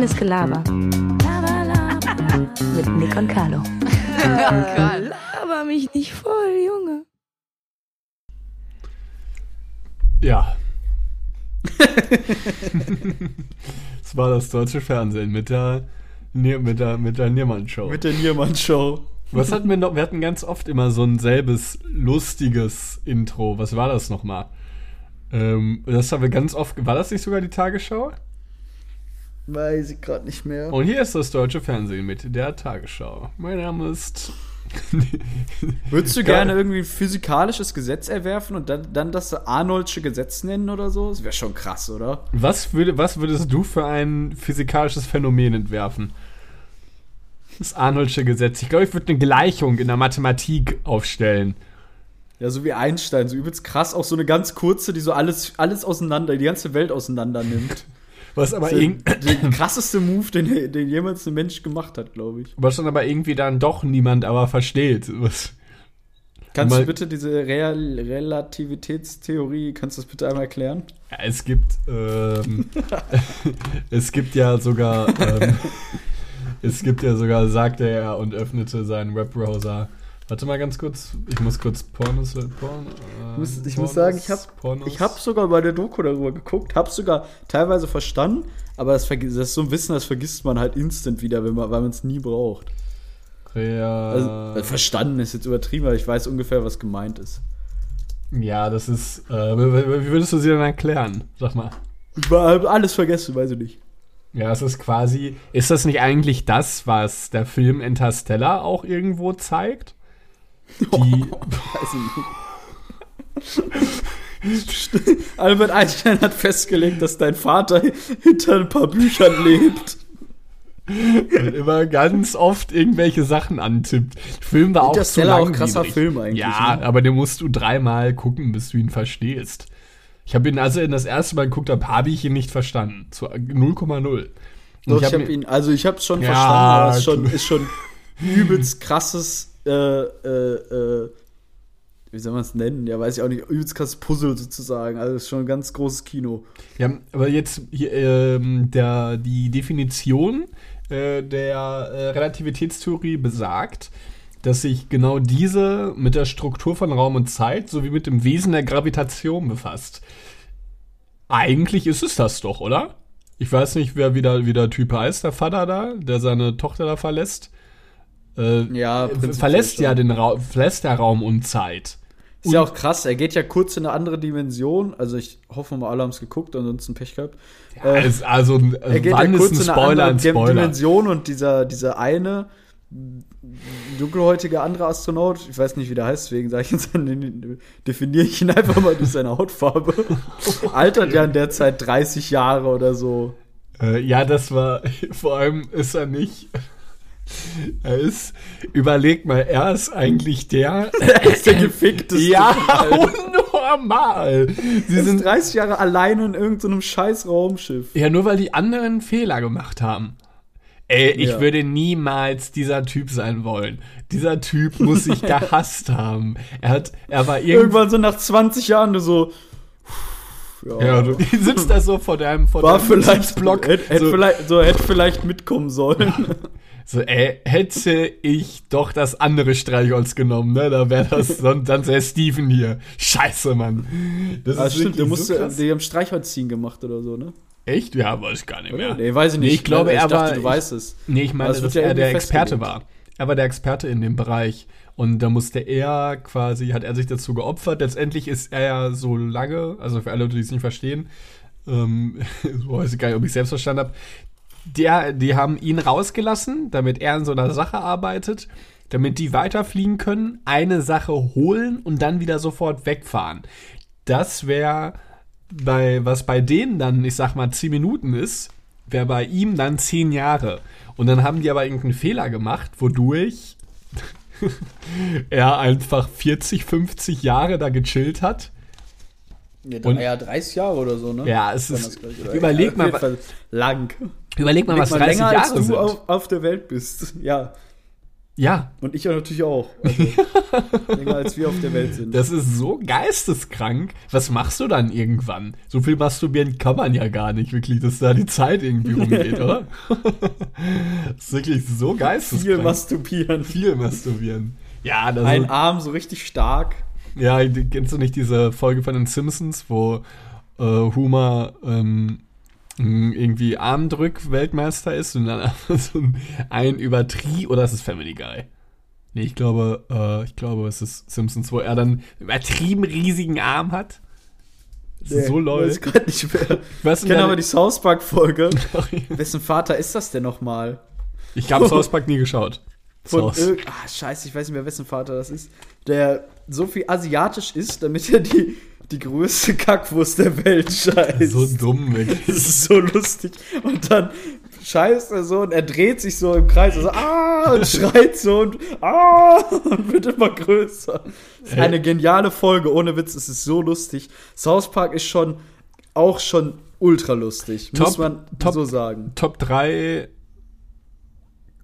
Reines Gelaber. Mit Nick und Carlo. Laber mich nicht voll, Junge. Ja. das war das deutsche Fernsehen mit der, mit der, mit der Niermann-Show. Mit der Niermann-Show. Was hatten wir noch? Wir hatten ganz oft immer so ein selbes lustiges Intro. Was war das nochmal? Ähm, das haben wir ganz oft. War das nicht sogar die Tagesschau? Weiß ich gerade nicht mehr. Und hier ist das deutsche Fernsehen mit der Tagesschau. Mein Name ist. Würdest du gerne irgendwie ein physikalisches Gesetz erwerfen und dann, dann das Arnoldsche Gesetz nennen oder so? Das wäre schon krass, oder? Was, würde, was würdest du für ein physikalisches Phänomen entwerfen? Das Arnoldsche Gesetz. Ich glaube, ich würde eine Gleichung in der Mathematik aufstellen. Ja, so wie Einstein, so übelst krass, auch so eine ganz kurze, die so alles, alles auseinander, die ganze Welt auseinander nimmt. Was aber, Der, krasseste Move, den, den jemals ein Mensch gemacht hat, glaube ich. was dann aber irgendwie dann doch niemand aber versteht. Was, Kannst Mal- du bitte diese Real Relativitätstheorie, kannst du das bitte einmal erklären? Ja, es gibt, ähm, es gibt ja sogar, ähm, es gibt ja sogar, sagte er und öffnete seinen Webbrowser. Warte mal ganz kurz, ich muss kurz Pornos, Porn, äh, Ich muss, ich Pornos, muss sagen, ich habe ich hab sogar bei der Doku darüber geguckt, habe sogar teilweise verstanden, aber das, das ist so ein Wissen, das vergisst man halt instant wieder, wenn man, weil man es nie braucht. Also, Real, äh, verstanden ist jetzt übertrieben, weil ich weiß ungefähr, was gemeint ist. ja, das ist, äh, wie würdest du sie denn erklären? Sag mal. Ich alles vergessen, weiß ich nicht. Ja, es ist quasi, ist das nicht eigentlich das, was der Film Interstellar auch irgendwo zeigt? Die, ich. Albert Einstein hat festgelegt, dass dein Vater hinter ein paar Büchern lebt. Und immer ganz oft irgendwelche Sachen antippt. Film war auch zu Interstellar auch krasser Film eigentlich, Ja, ne? aber den musst du dreimal gucken, bis du ihn verstehst. Ich habe ihn, als ihn das erste Mal geguckt habe, habe ich ihn nicht verstanden. Zu 0,0. Und Doch, ich hab habe ihn, also ich habe es schon Ja, verstanden, aber es ist schon, ist schon übelst krasses, äh, äh, äh, wie soll man es nennen? Ja, weiß ich auch nicht, übelst krasses Puzzle sozusagen. Also ist schon ein ganz großes Kino. Ja, aber jetzt hier, ähm, der, die Definition äh, der äh, Relativitätstheorie besagt, dass sich genau diese mit der Struktur von Raum und Zeit sowie mit dem Wesen der Gravitation befasst. Eigentlich ist es das doch, oder? Ich weiß nicht, wer wieder wie der Typ heißt, der Vater da, der seine Tochter da verlässt. Äh, Ja, äh, verlässt ja den Ra verlässt der Raum und Zeit. Ist ja auch krass, er geht ja kurz in eine andere Dimension. Also ich hoffe mal, alle haben es geguckt, ansonsten Pech gehabt. Ja, Äh, ist also, ein- er geht ja ist kurz ein in eine Spoiler ein andere Dim- Spoiler? Dimension und dieser, dieser eine dunkelhäutige andere Astronaut, ich weiß nicht, wie der heißt, deswegen sage ich jetzt, definiere ich ihn einfach mal durch seine Hautfarbe. Altert ja in der Zeit 30 Jahre oder so. Äh, ja, das war, vor allem ist er nicht. Er ist, überleg mal, er ist eigentlich der. Er ist der gefickteste. ja, unnormal. Sie Sie sind sind, 30 Jahre alleine in irgendeinem scheiß Raumschiff. ja, nur weil die anderen Fehler gemacht haben. Ey, ich Ja. würde niemals dieser Typ sein wollen. Dieser Typ muss sich gehasst haben. Er hat, er war irgendwann. Irgendwann so nach 20 Jahren so. Ja, Ja, du sitzt da so vor deinem, vor war deinem vielleicht Block. Hätte, hätte so, vielleicht, so hätte vielleicht mitkommen sollen. So, ey, hätte ich doch das andere Streichholz genommen, ne? Da wäre das, sonst dann wäre Steven hier. Scheiße, Mann. Das Ah, stimmt, der wirklich musste, krass. die haben Streichholz ziehen gemacht oder so, ne? Echt? Ja, weiß ich gar nicht mehr. Nee, weiß ich nicht. Nee, ich glaube, er dachte, war. du weißt es. Nee, ich meine, es dass ja er der Experte war. Er war der Experte in dem Bereich. Und da musste er quasi, hat er sich dazu geopfert. Letztendlich ist er ja so lange, also für alle Leute, die es nicht verstehen, ähm, so weiß ich gar nicht, ob ich selbst verstanden habe, der, die haben ihn rausgelassen, damit er in so einer Sache arbeitet, damit die weiterfliegen können, eine Sache holen und dann wieder sofort wegfahren. Das wäre bei, was bei denen dann, ich sag mal, 10 Minuten ist, wäre bei ihm dann 10 Jahre. Und dann haben die aber irgendeinen Fehler gemacht, wodurch er einfach 40, 50 Jahre da gechillt hat. Ja, Und- ja 30 Jahre oder so, ne? Ja, es ist, überleg mal, lang. Überleg mal, was Überleg 30 länger, Jahre als du sind. auf, auf der Welt bist. Ja. Ja. Und ich natürlich auch. Also, länger als wir auf der Welt sind. Das ist so geisteskrank. Was machst du dann irgendwann? So viel masturbieren kann man ja gar nicht, wirklich, dass da die Zeit irgendwie rumgeht, oder? das ist wirklich so geisteskrank. Viel masturbieren. Viel masturbieren. Ja, das Ein Arm so richtig stark. Ja, kennst du nicht diese Folge von den Simpsons, wo äh, Homer ähm, irgendwie Armdrück-Weltmeister ist und dann so ein Übertrie oder ist es Family Guy? Nee, ich glaube, äh, ich glaube, es ist Simpsons, wo er dann übertrieben riesigen Arm hat. Nee, so lol. Ich weiß nicht mehr. Ich kenne aber die South Park-Folge. Wessen Vater ist das denn nochmal? Ich habe South Park nie geschaut. Von ah, scheiße, ich weiß nicht mehr, wessen Vater das ist. Der so viel asiatisch ist, damit er die, die größte Kackwurst der Welt scheißt. So dumm, wirklich. Das ist so lustig. Und dann scheißt er so und er dreht sich so im Kreis und so, ah, und schreit so und ah, und wird immer größer. Das ist eine geniale Folge, ohne Witz, es ist so lustig. South Park ist schon auch schon ultra lustig, top, muss man top, so sagen. Top 3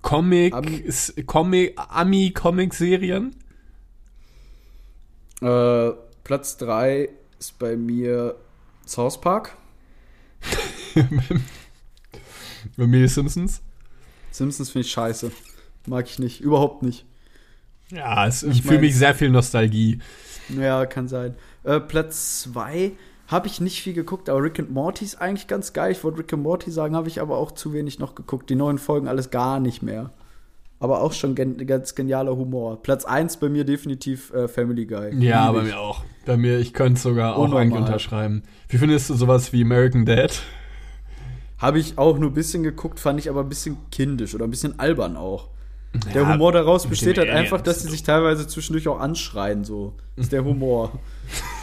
Comic, Ami, Comic Ami-Comic-Serien? Äh, Platz 3 ist bei mir South Park. bei mir Simpsons. Simpsons finde ich scheiße. Mag ich nicht. Überhaupt nicht. Ja, es ist für mich sehr viel Nostalgie. Ja, kann sein. Äh, Platz 2 habe ich nicht viel geguckt, aber Rick and Morty ist eigentlich ganz geil. Ich wollte Rick and Morty sagen, habe ich aber auch zu wenig noch geguckt. Die neuen Folgen alles gar nicht mehr. Aber auch schon gen ganz genialer Humor. Platz 1 bei mir definitiv äh, Family Guy. Ja, bei mir auch. Bei mir, ich könnte es sogar auch eigentlich unterschreiben. Wie findest du sowas wie American Dad? Habe ich auch nur ein bisschen geguckt, fand ich aber ein bisschen kindisch oder ein bisschen albern auch. Ja, der Humor daraus besteht halt einfach, dass sie sich teilweise zwischendurch auch anschreien, so. Ist der Humor.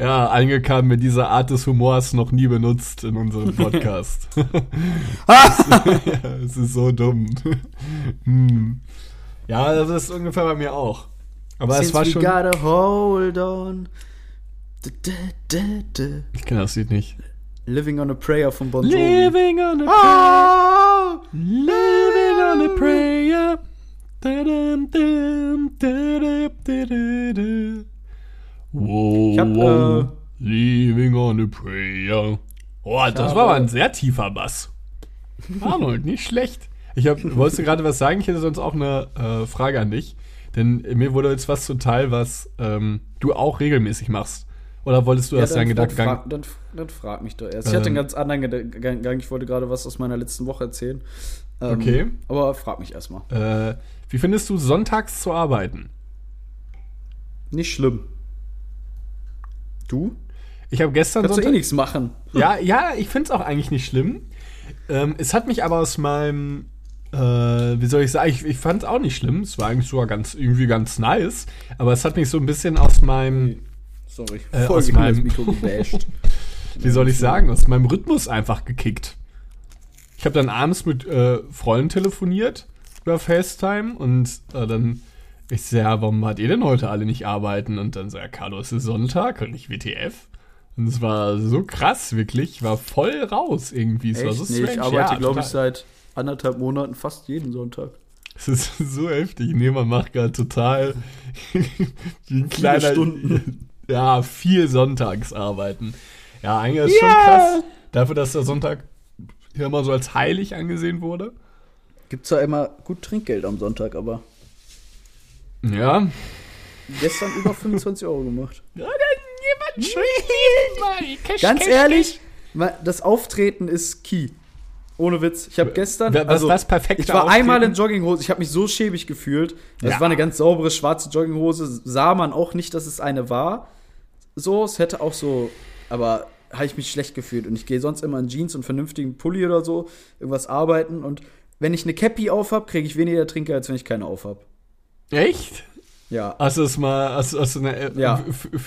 Ja, eingekam mit dieser Art des Humors noch nie benutzt in unserem Podcast. Es ist so dumm. hm. Ja, das ist ungefähr bei mir auch. Aber Since es war schon. Gotta hold on. Ich kenne das Lied nicht. Living on a Prayer von Bon Jovi. Living on a Prayer. Oh! Living on a Prayer. Da da -dum Wow, ich hab, wow, äh, Leaving on a prayer. Oh, das war aber ein sehr tiefer Bass. Arnold, nicht schlecht. Ich hab, wolltest du gerade was sagen? Ich hätte sonst auch eine äh, Frage an dich. Denn mir wurde jetzt was zuteil, was ähm, du auch regelmäßig machst. Oder wolltest du ja, erst deinen Gedankengang? Dann, dann, dann, frag mich doch erst. Ich hatte einen ähm. ganz anderen Gedankengang. Ich wollte gerade was aus meiner letzten Woche erzählen. Ähm, okay. Aber frag mich erstmal. Äh, wie findest du sonntags zu arbeiten? Nicht schlimm. Du? Ich habe gestern. Kannst Sonntag, du eh nichts machen. Ja, ja, ich finde es auch eigentlich nicht schlimm. Ähm, es hat mich aber aus meinem, äh, wie soll ich sagen, ich, ich fand es auch nicht schlimm. Es war eigentlich sogar ganz, irgendwie ganz nice. Aber es hat mich so ein bisschen aus meinem. Sorry, äh, aus meinem, Mikro gebasht. wie soll ich sagen, aus meinem Rhythmus einfach gekickt. Ich habe dann abends mit äh, Freunden telefoniert über FaceTime und äh, dann ich so, ja, warum hat ihr denn heute alle nicht arbeiten? Und dann so, ja, Carlo, es ist Sonntag und nicht WTF. Und es war so krass, wirklich. Ich war voll raus irgendwie. Es Echt? war so strange. Nee, ich arbeite, ja, glaube ich, seit anderthalb Monaten fast jeden Sonntag. Es ist so heftig. Nee, man macht gerade total wie ein kleiner. Stunden. Ja, viel Sonntagsarbeiten. Ja, eigentlich ist yeah. schon krass. Dafür, dass der Sonntag hier immer so als heilig angesehen wurde. Gibt zwar immer gut Trinkgeld am Sonntag, aber. Ja. Gestern über 25 Euro gemacht. Ja, dann jemand schön Cash, Ganz Cash, ehrlich, Cash. das Auftreten ist key. Ohne Witz. Ich habe gestern. Was also, das perfekte Ich war Auftreten? einmal in Jogginghose. Ich habe mich so schäbig gefühlt. Es ja. war eine ganz saubere schwarze Jogginghose. Sah man auch nicht, dass es eine war. So, es hätte auch so. Aber habe ich mich schlecht gefühlt. Und ich gehe sonst immer in Jeans und vernünftigen Pulli oder so, irgendwas arbeiten. Und wenn ich eine Cappy auf habe, kriege ich weniger Trinker, als wenn ich keine auf habe. Echt? Ja. Hast du es mal, hast, hast du eine, ja.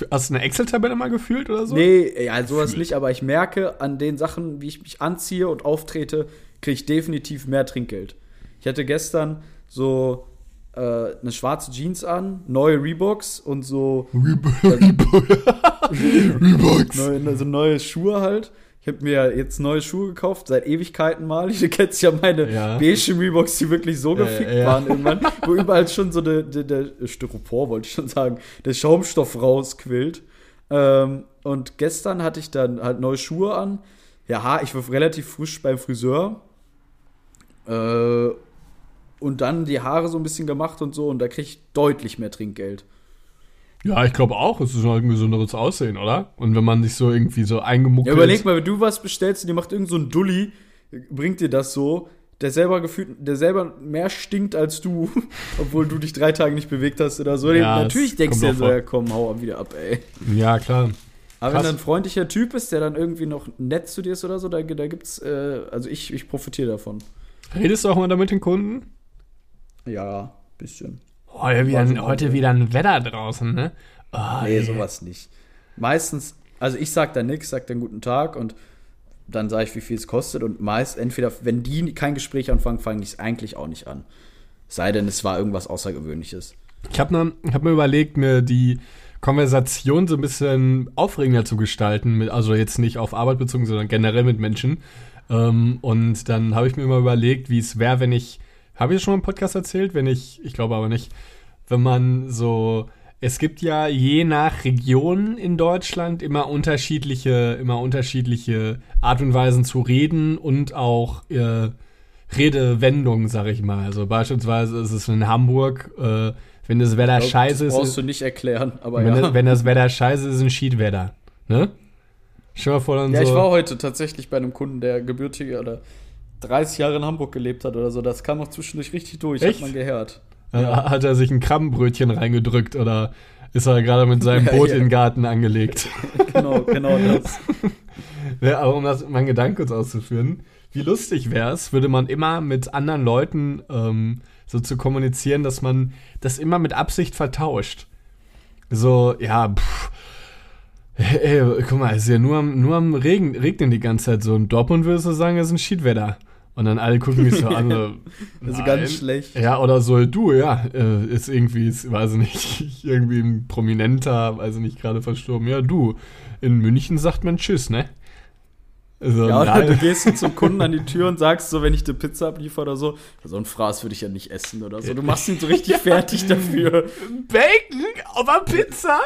hast eine Excel-Tabelle mal gefühlt oder so? Nee, ja, sowas Fühl. nicht, aber ich merke an den Sachen, wie ich mich anziehe und auftrete, kriege ich definitiv mehr Trinkgeld. Ich hatte gestern so äh, eine schwarze Jeans an, neue Reeboks und so. Reebok. Reeboks. neue, also neue Schuhe halt. Ich habe mir jetzt neue Schuhe gekauft, seit Ewigkeiten mal. Du kennst ja meine Ja. beige Reeboks, die wirklich so Ja, gefickt ja. waren irgendwann, wo überall schon so der, der, der Styropor, wollte ich schon sagen, der Schaumstoff rausquillt. Ähm, und gestern hatte ich dann halt neue Schuhe an. Ja, ich war relativ frisch beim Friseur. Äh, und dann die Haare so ein bisschen gemacht und so. Und da krieg ich deutlich mehr Trinkgeld. Ja, ich glaube auch, es ist halt ein gesünderes Aussehen, oder? Und wenn man sich so irgendwie so eingemuckelt. Ja, überleg mal, wenn du was bestellst und dir macht irgend so ein Dulli, bringt dir das so, der selber gefühlt, der selber mehr stinkt als du, obwohl du dich drei Tage nicht bewegt hast oder so. Ja, Natürlich denkst du dir so, ja komm, hau wieder ab, ey. Ja, klar. Aber Krass. wenn er ein freundlicher Typ ist, der dann irgendwie noch nett zu dir ist oder so, da, da gibt's, äh, also ich, ich profitiere davon. Redest du auch mal da mit den Kunden? Ja, bisschen. Heute wieder, mal, heute wieder ein Wetter draußen, ne? Oh, Nee, ey. sowas nicht. Meistens, also ich sag dann nix, sag dann guten Tag und dann sage ich, wie viel es kostet. Und meist, entweder, wenn die kein Gespräch anfangen, fange ich es eigentlich auch nicht an. Sei denn, es war irgendwas Außergewöhnliches. Ich habe ne, hab mir überlegt, mir die Konversation so ein bisschen aufregender zu gestalten, mit, also jetzt nicht auf Arbeit bezogen, sondern generell mit Menschen. Ähm, und dann habe ich mir mal überlegt, wie es wäre, wenn ich, habe ich das schon mal im Podcast erzählt? Wenn ich, ich glaube aber nicht, wenn man so, es gibt ja je nach Region in Deutschland immer unterschiedliche, immer unterschiedliche Art und Weisen zu reden und auch äh, Redewendungen, sag ich mal. Also beispielsweise ist es in Hamburg, äh, wenn das Wetter glaub, scheiße das ist, brauchst du nicht erklären, aber wenn, ja. das, wenn das Wetter scheiße ist, ist ein Schiedwetter. Ne? Stell dir mal vor, dann ja, so. ich war heute tatsächlich bei einem Kunden, der gebürtige oder 30 Jahre in Hamburg gelebt hat oder so. Das kam auch zwischendurch richtig durch, Echt? hat man gehört. Äh, Hat er sich ein Krabbenbrötchen reingedrückt oder ist er gerade mit seinem Ja, Boot ja. in den Garten angelegt? genau, genau das. Ja, aber um das, meinen Gedanken kurz auszuführen, wie lustig wäre es, würde man immer mit anderen Leuten ähm, so zu kommunizieren, dass man das immer mit Absicht vertauscht. So, ja, pff, ey, guck mal, es ist ja nur am, nur am Regen, regnen die ganze Zeit so. In Dortmund würdest du sagen, es ist ein Schiedwetter. Und dann alle gucken mich so an. so, Also ganz schlecht. Ja, oder so, du, ja, äh, ist irgendwie, ist, weiß ich nicht, irgendwie ein Prominenter, weiß ich nicht, gerade verstorben. Ja, du, in München sagt man Tschüss, ne? Also, Ja, oder nein. du gehst so zum Kunden an die Tür und sagst so, wenn ich dir Pizza abliefer oder so, so ein Fraß würde ich ja nicht essen oder so. Du machst ihn so richtig fertig dafür. Bacon auf der Pizza?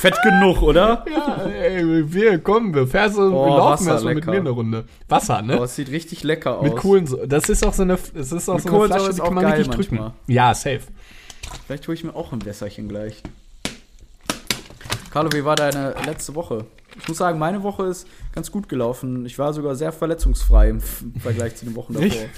Fett genug, oder? Ja, ey, wir kommen, wir, fährst, wir Oh, laufen erstmal mit mir eine Runde. Wasser, ne? Aber es sieht richtig lecker aus. mit Kohlensäure. Das ist auch so eine, das ist auch Mit so eine Flasche, die kann man richtig drücken. manchmal. Ja, safe. Vielleicht hole ich mir auch ein Wässerchen gleich. Carlo, wie war deine letzte Woche? Ich muss sagen, meine Woche ist ganz gut gelaufen. Ich war sogar sehr verletzungsfrei im Vergleich zu den Wochen davor. Echt?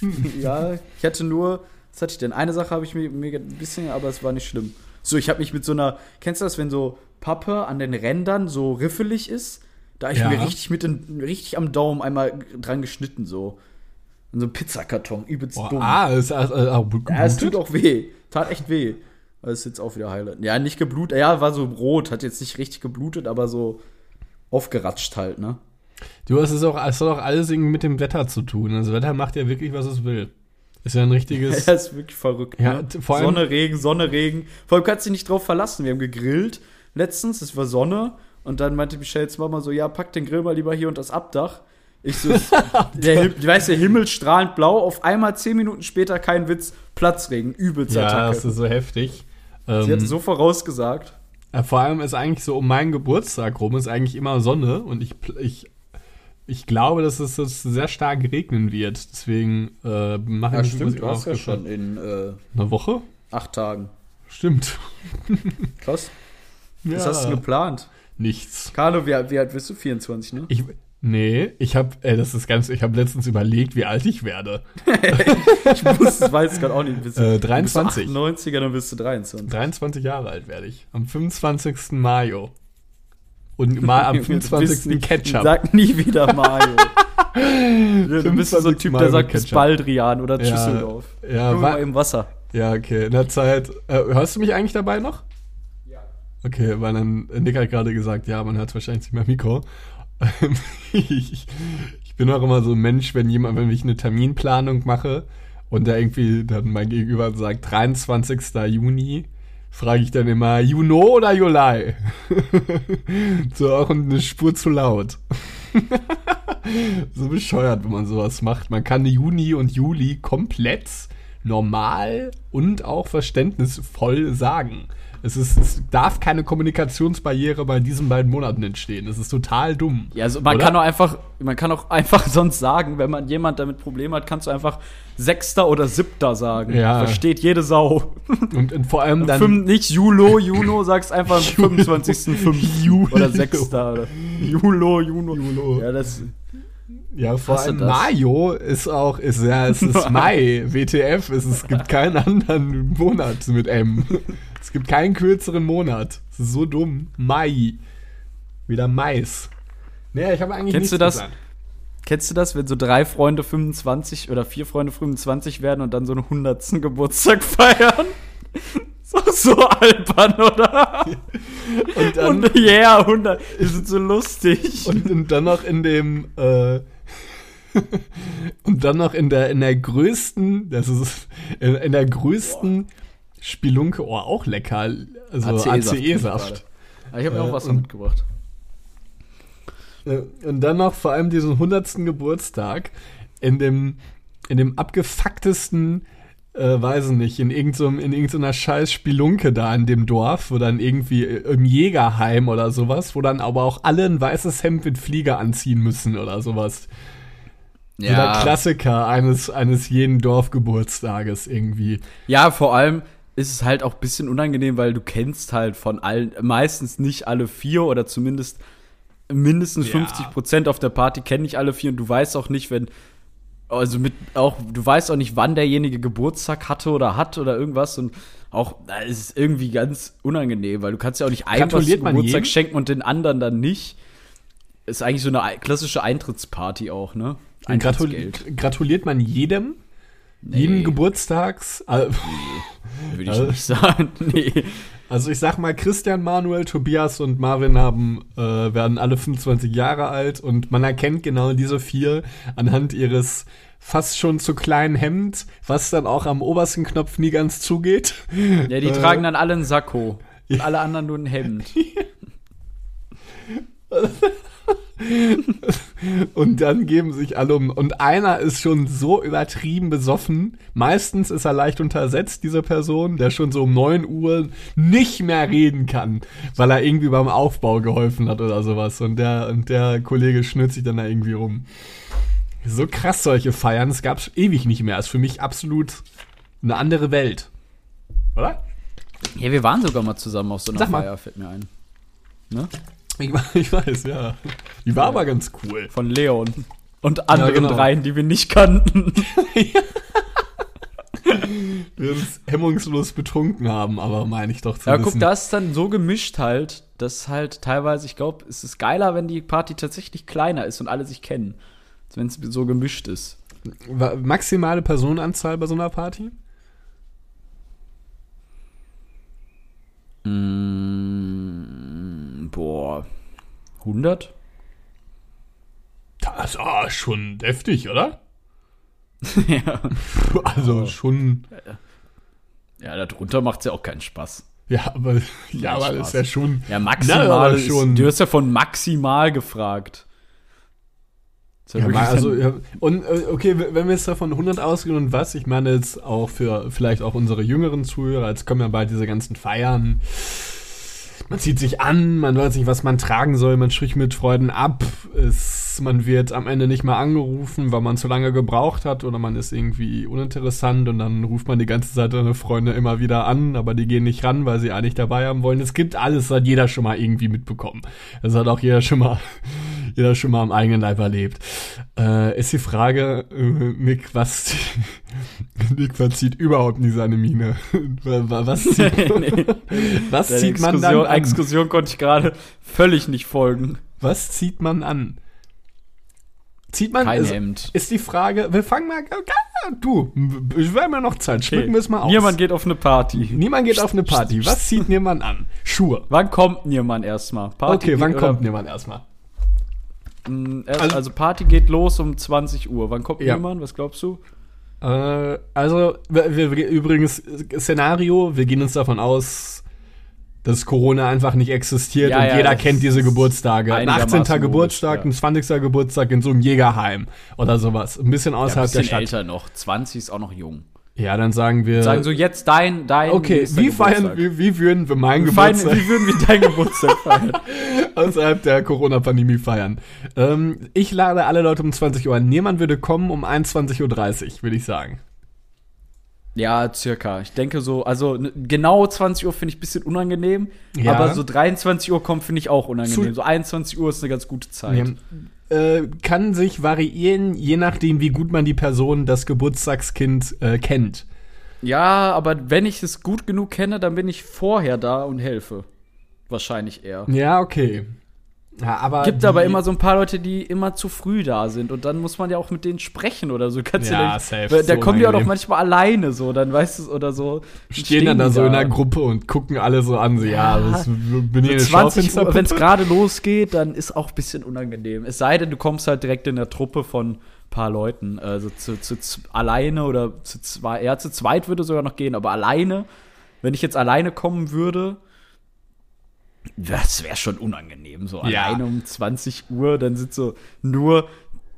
ja, ich hatte nur, was hatte ich denn? Eine Sache habe ich mir, mir ein bisschen, aber es war nicht schlimm. So, ich habe mich mit so einer, kennst du das, wenn so Pappe an den Rändern so riffelig ist? Da habe ich mir richtig mit den, richtig am Daumen einmal dran geschnitten, so. Und so ein Pizzakarton, übelst Boah, dumm. ah, ist, äh, auch Ja, es tut auch weh. Tat echt weh. Das ist jetzt auch wieder heile. Ja, nicht geblutet. Ja, war so rot. Hat jetzt nicht richtig geblutet, aber so aufgeratscht halt, ne? Du, es ist auch, es hat auch alles irgendwie mit dem Wetter zu tun. Das Wetter macht ja wirklich, was es will. Ist ja ein richtiges. Das ist wirklich verrückt. Ja, ne? vor allem- Sonne, Regen, Sonne, Regen. Vor allem kannst du dich nicht drauf verlassen. Wir haben gegrillt letztens, es war Sonne. Und dann meinte Michelles Mama so: Ja, pack den Grill mal lieber hier unter das Abdach. Ich so, der, weißt du, der Himmel strahlend blau. Auf einmal zehn Minuten später, kein Witz, Platzregen, übelst ja, Attacke. das ist so heftig. Sie Ähm, hat so vorausgesagt. Ja, vor allem ist eigentlich so um meinen Geburtstag rum ist eigentlich immer Sonne und ich, ich, ich glaube, dass es dass es sehr stark regnen wird. Deswegen äh, mache ich mich muss ich auch in äh, Eine Woche? acht Tagen. Stimmt. Krass. Ja. Was hast du geplant? Nichts. Carlo, wie, wie alt bist du? 24, ne? Ich, nee, ich habe, äh, das ist ganz, ich habe letztens überlegt, wie alt ich werde. Ich muss, ich weiß gerade auch nicht. Bist du- Äh, 23. Du bist 98er, dann bist du 23. 23 Jahre alt werde ich. Am 25. Mayo. Und mal am Du bist 25. nicht- Ketchup. Sag nie wieder Mario. Ja, du bist so ein 25. Typ, Mayo der sagt bis Baldrian oder Ja, Düsseldorf. ja, mal im Wasser. Ja, okay. In der Zeit. Äh, hörst du mich eigentlich dabei noch? Ja. Okay, weil dann Nick hat gerade gesagt, ja, man hört wahrscheinlich nicht mehr Mikro. Ich, ich bin auch immer so ein Mensch, wenn jemand, wenn ich eine Terminplanung mache und da irgendwie dann mein Gegenüber sagt 23. Juni, frage ich dann immer Juno oder Juli? so auch eine Spur zu laut. so bescheuert, wenn man sowas macht. Man kann Juni und Juli komplett normal und auch verständnisvoll sagen. Es, ist, es darf keine Kommunikationsbarriere bei diesen beiden Monaten entstehen. Das ist total dumm. Ja, also man oder? kann auch einfach, man kann auch einfach sonst sagen, wenn man jemand damit Probleme hat, kannst du einfach Sechster oder Siebter sagen. Ja. Versteht jede Sau. Und, und vor allem dann. Fünf, nicht Julo, Juno, sagst einfach am 25.05. Julo. oder Sechster. Julo, Juno. Julo. Ja, das. Ja, vor allem. Mayo ist auch, ist ja, es ist Mai, WTF, es, es gibt keinen anderen Monat mit M. Es gibt keinen kürzeren Monat. Es ist so dumm. Mai. Wieder Mais. Naja, ich habe eigentlich Kennst nichts du das? gesagt. Kennst du das, wenn so drei Freunde 25 oder vier Freunde 25 werden und dann so einen 100. Geburtstag feiern? So, so albern, oder? Und dann, Und yeah, 100. Die sind so lustig. und, und dann noch in dem, äh, und dann noch in der, in der größten, das ist, in, in der größten Spelunke, oh, auch lecker, also ACE-Saft ACE-Saft. Ich habe mir Äh, auch Wasser und- mitgebracht. Äh, Und dann noch vor allem diesen 100. Geburtstag in dem, in dem abgefucktesten, äh, weiß ich nicht, in, irgendeinem, in irgendeiner scheiß Spelunke da in dem Dorf, wo dann irgendwie äh, im Jägerheim oder sowas, wo dann aber auch alle ein weißes Hemd mit Flieger anziehen müssen oder sowas. So der Klassiker eines, eines jeden Dorfgeburtstages irgendwie. Ja, vor allem ist es halt auch ein bisschen unangenehm, weil du kennst halt von allen, meistens nicht alle vier oder zumindest mindestens Ja. 50 Prozent auf der Party kennen nicht alle vier und du weißt auch nicht, wenn, also mit auch, du weißt auch nicht, wann derjenige Geburtstag hatte oder hat oder irgendwas und auch, da ist es irgendwie ganz unangenehm, weil du kannst ja auch nicht einem was Geburtstag jedem? schenken und den anderen dann nicht. Ist eigentlich so eine ei- klassische Eintrittsparty auch, ne? Gratul gratuliert man jedem? Jeden Geburtstags? äh, Würde ich nicht sagen. Nee. Also ich sag mal, Christian, Manuel, Tobias und Marvin haben, äh, werden alle 25 Jahre alt und man erkennt genau diese vier anhand ihres fast schon zu kleinen Hemd, was dann auch am obersten Knopf nie ganz zugeht. Ja, die Äh, tragen dann alle einen Sakko. Und Ja. alle anderen nur ein Hemd. Und dann geben sich alle um. Und einer ist schon so übertrieben besoffen. Meistens ist er leicht untersetzt, diese Person, der schon so um 9 Uhr nicht mehr reden kann, weil er irgendwie beim Aufbau geholfen hat oder sowas. Und der, und der Kollege schnürt sich dann da irgendwie rum. So krass solche Feiern, es gab's ewig nicht mehr. Ist für mich absolut eine andere Welt. Oder? Ja, wir waren sogar mal zusammen auf so einer. Feier, fällt mir ein. Ne? Ich, ich weiß, ja. Die war aber ganz cool. Von Leon. Und anderen genau. dreien, die wir nicht kannten. Wir uns hemmungslos betrunken haben, aber meine ich doch zu Ja, wissen. guck, das ist dann so gemischt halt, dass halt teilweise, ich glaube, es ist geiler, wenn die Party tatsächlich kleiner ist und alle sich kennen. Als wenn es so gemischt ist. Maximale Personenanzahl bei so einer Party? Mm, boah. 100? Das ist ah, schon deftig, oder? ja. Also schon. Ja, darunter macht's ja auch keinen Spaß. Ja, aber, ja, aber das ist ja schon. Ja, Na, maximal aber ist, schon- Du hast ja von maximal gefragt. Ja also, ja, und äh, okay, wenn wir jetzt davon 100 ausgehen und was, ich meine jetzt auch für vielleicht auch unsere jüngeren Zuhörer, jetzt kommen ja bald diese ganzen Feiern. Man zieht sich an, man weiß nicht, was man tragen soll, man spricht mit Freuden ab, es, man wird am Ende nicht mehr angerufen, weil man zu lange gebraucht hat oder man ist irgendwie uninteressant und dann ruft man die ganze Zeit seine Freunde immer wieder an, aber die gehen nicht ran, weil sie eigentlich dabei haben wollen. Es gibt alles, das hat jeder schon mal irgendwie mitbekommen. Das hat auch jeder schon mal, jeder schon mal am eigenen Leib erlebt. Äh, ist die Frage, äh, Nick, was, Nick verzieht überhaupt nie seine Miene. was zieht, Nee. was zieht man dann an? Exkursion konnte ich gerade völlig nicht folgen. Was zieht man an? Zieht man Kein ist, Hemd. ist die Frage, wir fangen mal du, ich wir haben ja noch Zeit, schmücken wir es mal aus. Niemand geht auf eine Party. Niemand geht auf eine Party. Was zieht niemand an? Schuhe. Wann kommt niemand erstmal? Party Okay, wann kommt niemand erstmal? Mm, Also- Also, Party geht los um 20 Uhr. Wann kommt Ja. niemand? Was glaubst du? Äh, also, wir, wir, übrigens, Szenario, wir gehen uns davon aus, dass Corona einfach nicht existiert Ja, und ja, jeder kennt diese Geburtstage. Ein einigermaßen 18. Geburtstag, ein 20. Geburtstag in so einem Jägerheim oder sowas. Ein bisschen außerhalb bisschen der Stadt. älter noch. 20 ist auch noch jung. Ja, dann sagen wir. Sagen so, jetzt dein, dein. okay, wie feiern, wie, wie würden wir meinen Geburtstag Wie würden wir deinen Geburtstag feiern? außerhalb der Corona-Pandemie feiern? Ähm, ich lade alle Leute um 20 Uhr ein. Niemand würde kommen um 21.30 Uhr, würde ich sagen. Ja, circa. Ich denke so, also genau 20 Uhr finde ich ein bisschen unangenehm, Ja. aber so 23 Uhr kommt finde ich auch unangenehm. Zu- so 21 Uhr ist eine ganz gute Zeit. Ja, äh, kann sich variieren, je nachdem, wie gut man die Person, das Geburtstagskind, äh, kennt. Ja, aber wenn ich es gut genug kenne, dann bin ich vorher da und helfe. Wahrscheinlich eher. Ja, okay. Ja, aber Gibt aber immer so ein paar Leute, die immer zu früh da sind und dann muss man ja auch mit denen sprechen oder so. Kannst Ja, du nicht, safe, Da so kommen die auch noch manchmal alleine so, dann weißt du oder so. stehen dann da so in einer Gruppe und gucken alle so an, so, ja, Ja. das, bin ich eine 20 Uhr, wenn es gerade losgeht, dann ist auch ein bisschen unangenehm. Es sei denn, du kommst halt direkt in der Truppe von ein paar Leuten. Also zu, zu, z- alleine oder zu zwei, ja, zu zweit würde sogar noch gehen, aber alleine, wenn ich jetzt alleine kommen würde, das wäre schon unangenehm. So Ja. alleine um 20 Uhr, dann sind so nur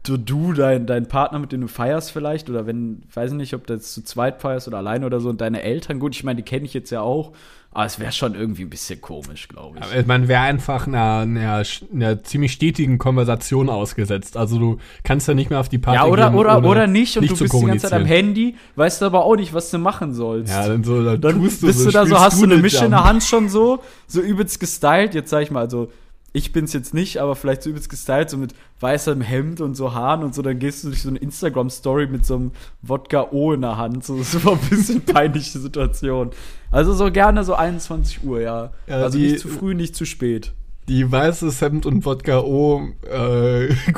du, du dein, dein Partner, mit dem du feierst vielleicht, oder wenn, weiß ich nicht, ob du jetzt zu zweit feierst oder alleine oder so, und deine Eltern, gut, ich meine, die kenne ich jetzt ja auch, aber es wäre schon irgendwie ein bisschen komisch, glaube ich. Aber Man wäre einfach einer, einer, einer ziemlich stetigen Konversation ausgesetzt. Also du kannst ja nicht mehr auf die Party Ja, oder, gehen, oder, oder nicht und nicht du bist die ganze Zeit am. Handy, weißt du aber auch nicht, was du machen sollst. Ja, dann so, dann, dann tust bist so, du da so, hast du eine Mische in der. Hand schon so, so übelst gestylt, jetzt sag ich mal, also ich bin's jetzt nicht, aber vielleicht so übelst gestylt, so mit weißem Hemd und so Haaren und so, dann gehst du durch so eine Instagram-Story mit so einem Wodka O in der Hand, so, das war ein bisschen peinliche Situation. Also so gerne so 21 Uhr, ja. Ja, also die- nicht zu früh, nicht zu spät. Die weiße Hemd und Wodka O äh,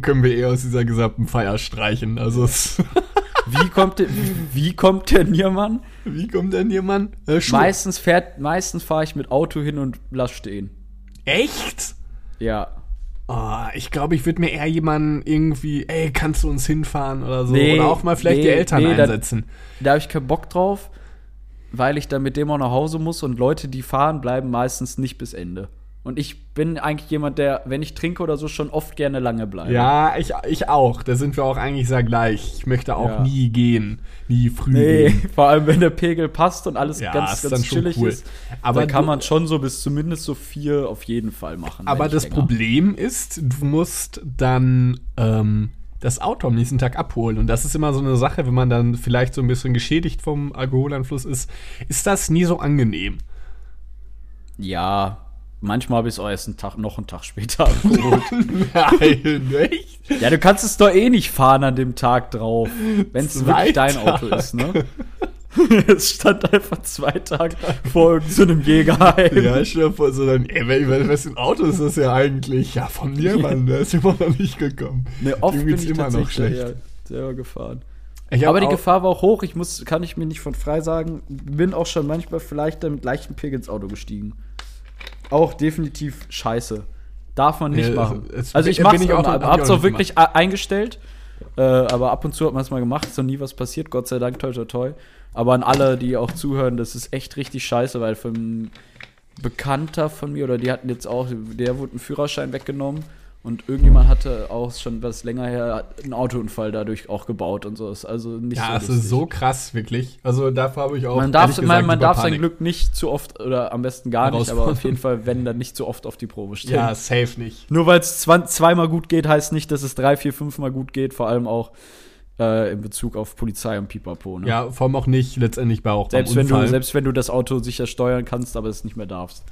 können wir eher aus dieser gesamten Feier streichen. Also es, Wie kommt der, wie kommt der Niermann? wie kommt denn jemand? Äh. Meistens fährt, meistens fahre ich mit Auto hin und lass stehen. Echt? Ja. Oh, ich glaube, ich würde mir eher jemanden irgendwie, ey, kannst du uns hinfahren oder so. Nee, oder auch mal vielleicht nee, die Eltern nee, da- einsetzen. Da habe ich keinen Bock drauf, weil ich dann mit dem auch nach Hause muss und Leute, die fahren, bleiben meistens nicht bis Ende. Und ich bin eigentlich jemand, der, wenn ich trinke oder so, schon oft gerne lange bleibe. Ja, ich, ich auch. Da sind wir auch eigentlich sehr gleich. Ich möchte auch Ja. nie gehen. Nie früh Nee, gehen. vor allem wenn der Pegel passt und alles Ja, ganz, ganz chillig cool. ist. Aber dann kann man schon so bis zumindest so vier auf jeden Fall machen. Aber das länger. Problem ist, du musst dann ähm, das Auto am nächsten Tag abholen. Und das ist immer so eine Sache, wenn man dann vielleicht so ein bisschen geschädigt vom Alkoholanfluss ist, ist das nie so angenehm. Ja, manchmal habe ich es auch erst einen Tag, noch einen Tag später abgeholt. Nein, echt? ja, du kannst es doch eh nicht fahren an dem Tag drauf, wenn es wirklich dein Tage. Auto ist, ne? es stand einfach zwei Tage vor irgendeinem so Jägerheim. Ja, ich stell dir vor, so dann, ey, wel- wel- wessen Auto ist das ja eigentlich? Ja, von mir, Mann, der ist immer noch nicht gekommen. Ne, oft Dem bin ich immer noch schlecht. ja, selber gefahren. Aber die Gefahr war auch hoch. Ich muss, kann ich mir nicht von frei sagen. Bin auch schon manchmal vielleicht mit leichten Pegel ins Auto gestiegen. Auch definitiv scheiße. Darf man nicht Ja, machen. es- also ich bin mach's ich auch, hab's auch wirklich a- eingestellt. Äh, aber ab und zu hat man es mal gemacht, ist noch nie was passiert, Gott sei Dank, toi toi toi. Aber an alle, die auch zuhören, das ist echt richtig scheiße, weil von einem Bekannter von mir, oder die hatten jetzt auch, der wurde einen Führerschein weggenommen und irgendjemand hatte auch schon was länger her einen Autounfall dadurch auch gebaut und so. Ist also nicht Ja, es so ist lustig. so krass, wirklich. Also dafür habe ich auch. man darf, gesagt man, man darf sein. Glück nicht zu oft oder am besten gar nicht, aber auf jeden Fall, wenn dann nicht zu oft auf die Probe stellen. Ja, safe nicht. Nur weil es zweimal gut geht, heißt nicht, dass es drei, vier, fünfmal gut geht, vor allem auch äh, in Bezug auf Polizei und Pipapo. Ne? Ja, vor allem auch nicht letztendlich bei auch selbst, wenn du, Unfall. selbst wenn du das Auto sicher steuern kannst, aber es nicht mehr darfst.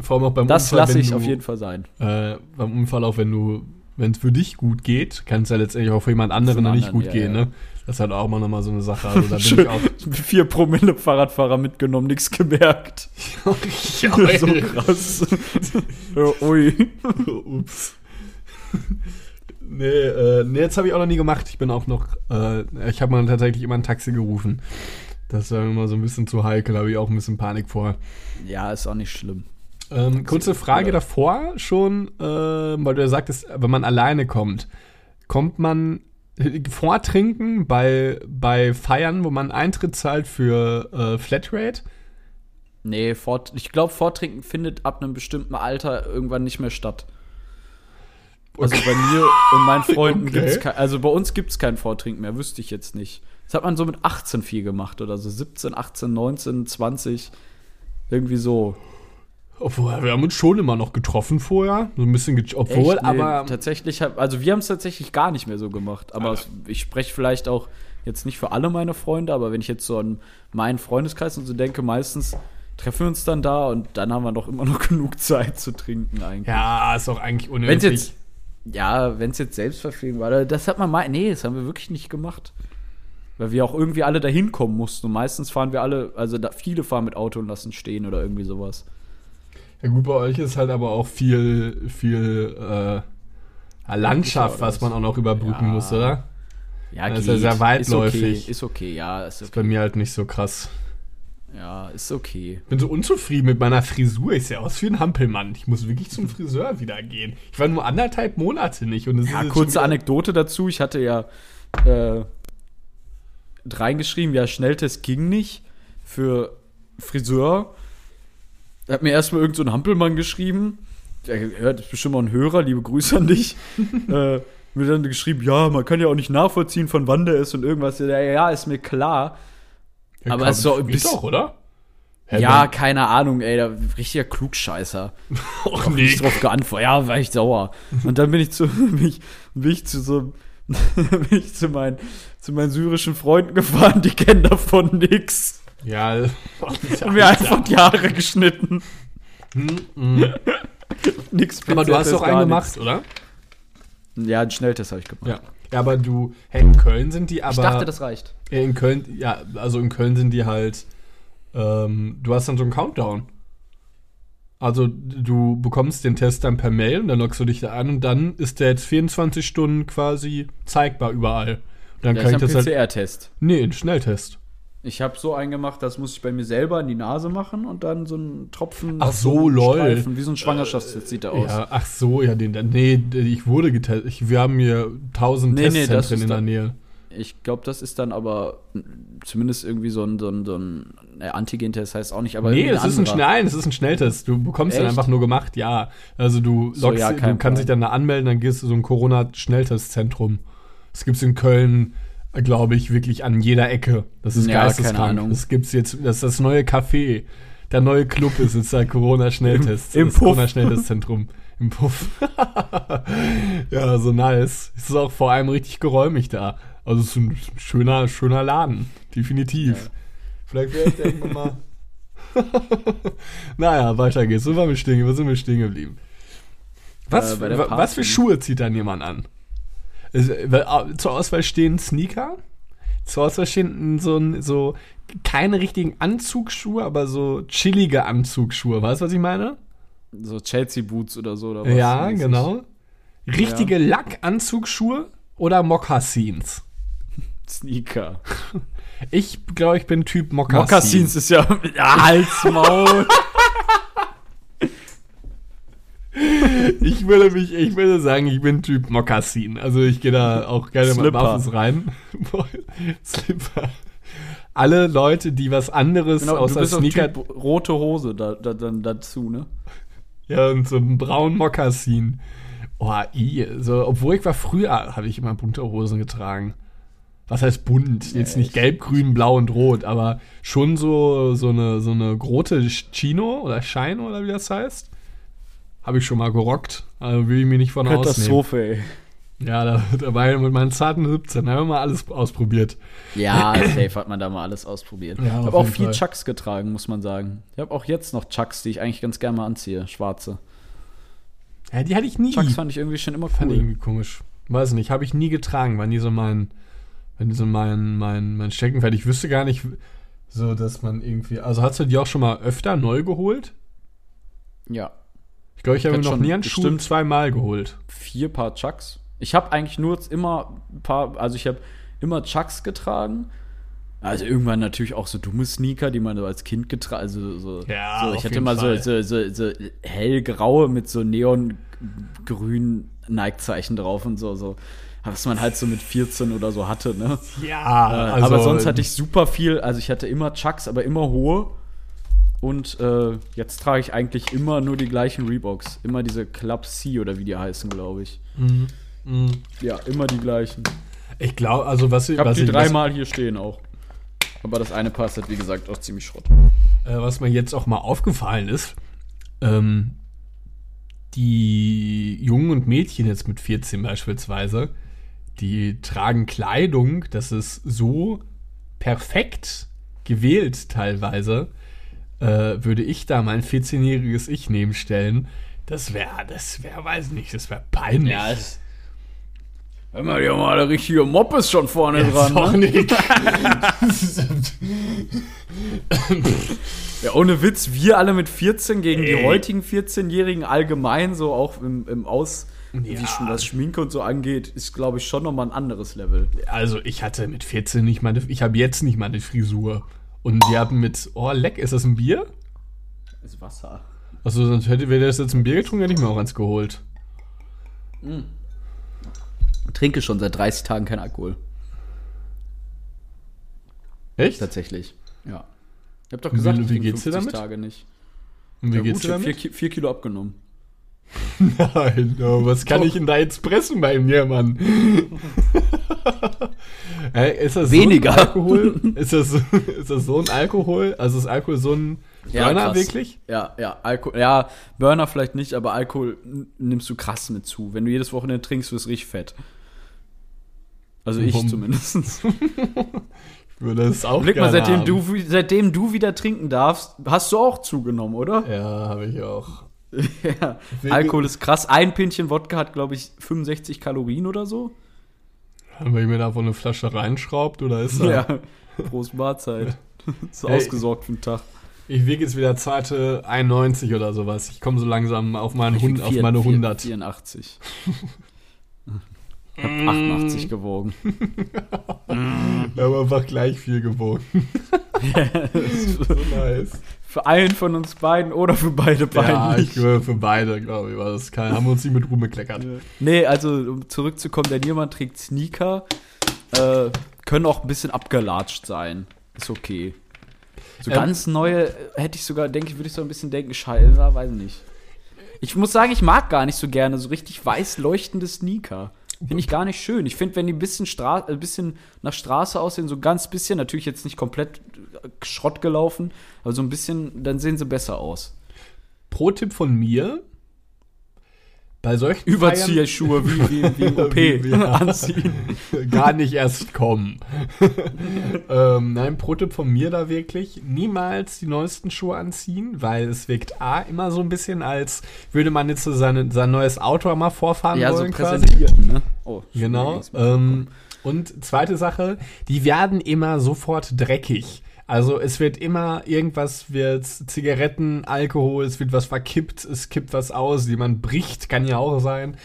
Vor allem auch beim Das Unfall, lasse wenn ich du, auf jeden Fall sein. Äh, beim Unfall auch, wenn du, wenn es für dich gut geht, kann es ja letztendlich auch für jemand anderen noch nicht gut ja, gehen, ja. ne? Das ist halt auch mal nochmal so eine Sache. Also da bin ich auch. Vier Promille Fahrradfahrer mitgenommen, nichts gemerkt. ja, so krass. ui. Ups. nee, äh, nee, jetzt habe ich auch noch nie gemacht. Ich bin auch noch, äh, ich habe mal tatsächlich immer ein Taxi gerufen. Das war immer so ein bisschen zu heikel, habe ich auch ein bisschen Panik vor. Ja, ist auch nicht schlimm. Ähm, kurze Frage davor schon, äh, weil du ja sagtest, wenn man alleine kommt, kommt man vortrinken bei, bei Feiern, wo man Eintritt zahlt für äh, Flatrate? Nee, fort, ich glaube, Vortrinken findet ab einem bestimmten Alter irgendwann nicht mehr statt. Also Okay. bei mir und meinen Freunden Okay. gibt's kein, also bei uns gibt es kein Vortrinken mehr, wüsste ich jetzt nicht. Das hat man so mit 18 viel gemacht oder so 17, 18, 19, 20. Irgendwie so. Obwohl, wir haben uns schon immer noch getroffen vorher. So ein bisschen, obwohl, Echt? Nee, aber. tatsächlich, hab, also wir haben es tatsächlich gar nicht mehr so gemacht. Aber es, ich spreche vielleicht auch jetzt nicht für alle meine Freunde, aber wenn ich jetzt so an meinen Freundeskreis und so denke, meistens treffen wir uns dann da und dann haben wir doch immer noch genug Zeit zu trinken eigentlich. Ja, ist auch eigentlich unnötig. es jetzt, ja, wenn es jetzt Selbstverpflegung war, das hat man mal, nee, das haben wir wirklich nicht gemacht. Weil wir auch irgendwie alle dahin kommen mussten. Und meistens fahren wir alle, also da, viele fahren mit Auto und lassen stehen oder irgendwie sowas. Ja gut, bei euch ist halt aber auch viel, viel äh, Landschaft, was man auch noch überbrücken Ja. muss, oder? Ja, Das ist ja sehr weitläufig. Ist okay, ist okay ja, ist Ist bei okay. mir halt nicht so krass. Ja, ist okay. Bin so unzufrieden mit meiner Frisur. Ich sehe aus wie ein Hampelmann. Ich muss wirklich zum Friseur wieder gehen. Ich war nur anderthalb Monate nicht. Und es Ja, kurze Anekdote dazu. Ich hatte ja äh, reingeschrieben, ja, Schnelltest ging nicht für Friseur. Er hat mir erstmal irgend so ein Hampelmann geschrieben. Der hört ist bestimmt mal ein Hörer, liebe Grüße an dich. äh, mir dann geschrieben, ja, man kann ja auch nicht nachvollziehen, von wann der ist und irgendwas. Ja, ja, ist mir klar. Ja, aber es ist doch ein bisschen- doch, oder? Hä, ja, dann- keine Ahnung, ey, da, richtiger Klugscheißer. Och, Auch nicht drauf geantwortet. Ja, war ich sauer. Und dann bin ich zu, bin ich, bin ich zu so, bin ich zu meinen, zu meinen syrischen Freunden gefahren, die kennen davon nix. Ja, Und mir einfach die Haare geschnitten. Nix aber du hast doch einen gemacht, oder? nix. Ja, einen Schnelltest habe ich gemacht. Ja. Ja, aber du, hey, in Köln sind die aber. Ich dachte, das reicht. Ja, In Köln, ja, also in Köln sind die halt, ähm, du hast dann so einen Countdown. Also du bekommst den Test dann per Mail und dann loggst du dich da an und dann ist der jetzt 24 Stunden quasi zeigbar überall. Und dann Das kann ist ich ein das halt. PCR-Test. Nee, ein Schnelltest. Ich habe so einen gemacht, das muss ich bei mir selber in die Nase machen und dann so einen Tropfen. Ach so, lol. Streifen, wie so ein Schwangerschaftstest sieht der aus. Ja, ach so, ja, den, den nee, ich wurde getestet. Ich, wir haben hier 1000 Nee, nee, Testzentren ist in der Nähe. Ich glaube, das ist dann aber zumindest irgendwie so ein, so ein, so ein äh, Antigen-Test heißt auch nicht, aber Nee, das ist ein nein, das ist ein Schnelltest. Du bekommst den Echt? einfach nur gemacht, ja. Also du So, loggst, ja, du kannst dich Problem. dann da anmelden, dann gehst du so ein Corona-Schnelltestzentrum. Das gibt's in Köln, glaube ich, wirklich an jeder Ecke. Das ist Ja, keine geisteskrank. Ahnung. Das gibt's jetzt, das ist das neue Café. Der neue Club ist jetzt der Corona-Schnelltest. Im- im. Corona-Schnelltestzentrum. Im Puff. ja, so nice. Es ist auch vor allem richtig geräumig da. Also es ist ein schöner, schöner Laden. Definitiv. Vielleicht wäre ich irgendwann mal. naja, weiter geht's. Wo waren wir stehen, wo sind wir stehen geblieben? Was, Äh, was für. Schuhe zieht dann jemand an? Äh, Zur Auswahl stehen Sneaker. Zur Auswahl stehen so, so keine richtigen Anzugsschuhe, aber so chillige Anzugsschuhe. Weißt du, was ich meine? So Chelsea-Boots oder so. Oder was ja, genau. Richtige Lackanzugsschuhe oder Mokassins? Sneaker. Ich glaube, ich bin Typ Mokassin. Mokassins ist ja ja, Hals, Maul. Ich würde mich, ich würde sagen, ich bin Typ Mokassin. Also ich gehe da auch gerne mal Slipper. barfuß rein. Slipper. Alle Leute, die was anderes genau, außer Sneaker, Typ rote Hose da, da, dann dazu, ne? ja und so einen braunen Mokassin. Oh, i, so, obwohl ich war früher, habe ich immer bunte Hosen getragen. Was heißt bunt? Jetzt nicht echt? gelb, grün, blau und rot, aber schon so, so eine, so eine große Chino oder Shino oder wie das heißt. Habe ich schon mal gerockt. Also will ich mir nicht von ausnehmen. Katastrophe, ey. Ja, da, da war ich mit meinen zarten 17, da haben wir mal alles ausprobiert. Ja, safe hat man da mal alles ausprobiert. Ja, ich habe auch viel Fall. Chucks getragen, muss man sagen. Ich habe auch jetzt noch Chucks, die ich eigentlich ganz gerne mal anziehe. Schwarze. Ja, die hatte ich nie. Chucks fand ich irgendwie schon immer Fand ich cool. irgendwie komisch. Weiß nicht, habe ich nie getragen, war nie so mein, war nie so mein, mein, mein Steckenpferd. Ich wüsste gar nicht, so dass man irgendwie, also hast du die auch schon mal öfter neu geholt? Ja. Ich glaube, ich habe mir noch nie einen Schuh zweimal geholt. Vier Paar Chucks. Ich habe eigentlich nur immer ein paar, also ich habe immer Chucks getragen. Also irgendwann natürlich auch so dumme Sneaker, die man so als Kind getragen, also so, Ja, so ich hatte immer so, so, so, so hellgraue mit so neongrün Nike-Zeichen drauf und so, so. Was man halt so mit 14 oder so hatte, ne? Ja, Äh, aber sonst hatte ich super viel, also ich hatte immer Chucks, aber immer hohe. Und äh, jetzt trage ich eigentlich immer nur die gleichen Reeboks. Immer diese Club C oder wie die heißen, glaube ich. Mhm. Mhm. Ja, immer die gleichen. Ich glaube, also was Ich habe was die ich- dreimal hier stehen auch. Aber das eine passt halt, wie gesagt, auch ziemlich Schrott. äh, was mir jetzt auch mal aufgefallen ist, ähm, die Jungen und Mädchen jetzt mit 14 beispielsweise, die tragen Kleidung, das ist so perfekt gewählt teilweise, äh, würde ich da mein 14-jähriges Ich nehmen stellen. Das wäre, das wäre, weiß nicht, das wäre peinlich. es. Hör mal, die haben alle richtige Moppes schon vorne Ja, dran. doch Ne? nicht. Ja, ohne Witz, wir alle mit 14 gegen die Ey. heutigen 14-Jährigen allgemein, so auch im, im Aus, wie Ja. schon das Schminke und so angeht, ist, glaube ich, schon nochmal ein anderes Level. Also ich hatte mit 14 nicht meine, ich habe jetzt nicht meine Frisur. Und wir hatten mit, oh leck, ist das ein Bier? ist Wasser. Achso, sonst hätte, wäre das jetzt ein Bier getrunken, hätte ich mir auch eins geholt. Trinke schon seit 30 Tagen kein Alkohol. Echt? Tatsächlich. Ja. Ich hab doch Wie- gesagt, wie ich trinke geht's dir 50 damit? Tage nicht. Und wie Ja, geht's gut, dir ich hab damit? vier, Ki- vier Kilo abgenommen. Nein, oh, was kann Doch. ich denn da jetzt pressen bei mir, Mann? Hä, ist das Weniger. so ein Alkohol? Ist das, so- ist das so ein Alkohol? Also ist Alkohol so ein Burner krass. wirklich? Ja, ja, Alkohol. Ja, Burner vielleicht nicht, aber Alkohol nimmst du krass mit zu. Wenn du jedes Wochenende trinkst, wirst du richtig fett. Also ich Warum? zumindest. Ich würde das auch Blick mal, seitdem haben. du, seitdem du wieder trinken darfst, hast du auch zugenommen, oder? Ja, habe ich auch. Ja. Alkohol ist krass. Ein Pinchen Wodka hat, glaube ich, 65 Kalorien oder so. Wenn ich mir da wohl eine Flasche reinschraubt oder ist das? Ja. Prost Mahlzeit. ist Hey. ausgesorgt für den Tag. Ich wiege jetzt wieder zweite 91 oder sowas. Ich komme so langsam auf, meinen Hund, auf meine vier- 100. 84. Ich hab 88 gewogen. Wir haben einfach gleich viel gewogen. so nice. Für einen von uns beiden oder für beide Ja, peinlich. ich glaube für beide, glaube ich. War das kein, haben wir uns nicht mit Ruhm bekleckert. Nee, also um zurückzukommen, der Niermann trägt Sneaker. Äh, können auch ein bisschen abgelatscht sein. Ist okay. So Ähm, ganz neue äh, hätte ich sogar, denke ich, würde ich so ein bisschen denken, scheiße, weiß nicht. Ich muss sagen, ich mag gar nicht so gerne so richtig weiß leuchtende Sneaker. Finde ich gar nicht schön. Ich finde, wenn die ein bisschen, Stra äh, ein bisschen nach Straße aussehen, so ganz bisschen, natürlich jetzt nicht komplett äh, Schrott gelaufen, aber so ein bisschen, dann sehen sie besser aus. Pro-Tipp von mir: Bei solchen Überzieherschuhe wie, wie, wie im OP Wie- wie- anziehen. Feiern gar nicht erst kommen. ähm, nein, Pro-Tipp von mir da wirklich: niemals die neuesten Schuhe anziehen, weil es wirkt A immer so ein bisschen, als würde man jetzt so seine, sein neues Auto mal vorfahren Ja, so wollen. quasi. präsentiert, ne? Oh, Genau. Ähm, und zweite Sache, die werden immer sofort dreckig. Also es wird immer irgendwas wird Zigaretten, Alkohol, es wird was verkippt, es kippt was aus, jemand bricht, kann ja auch sein.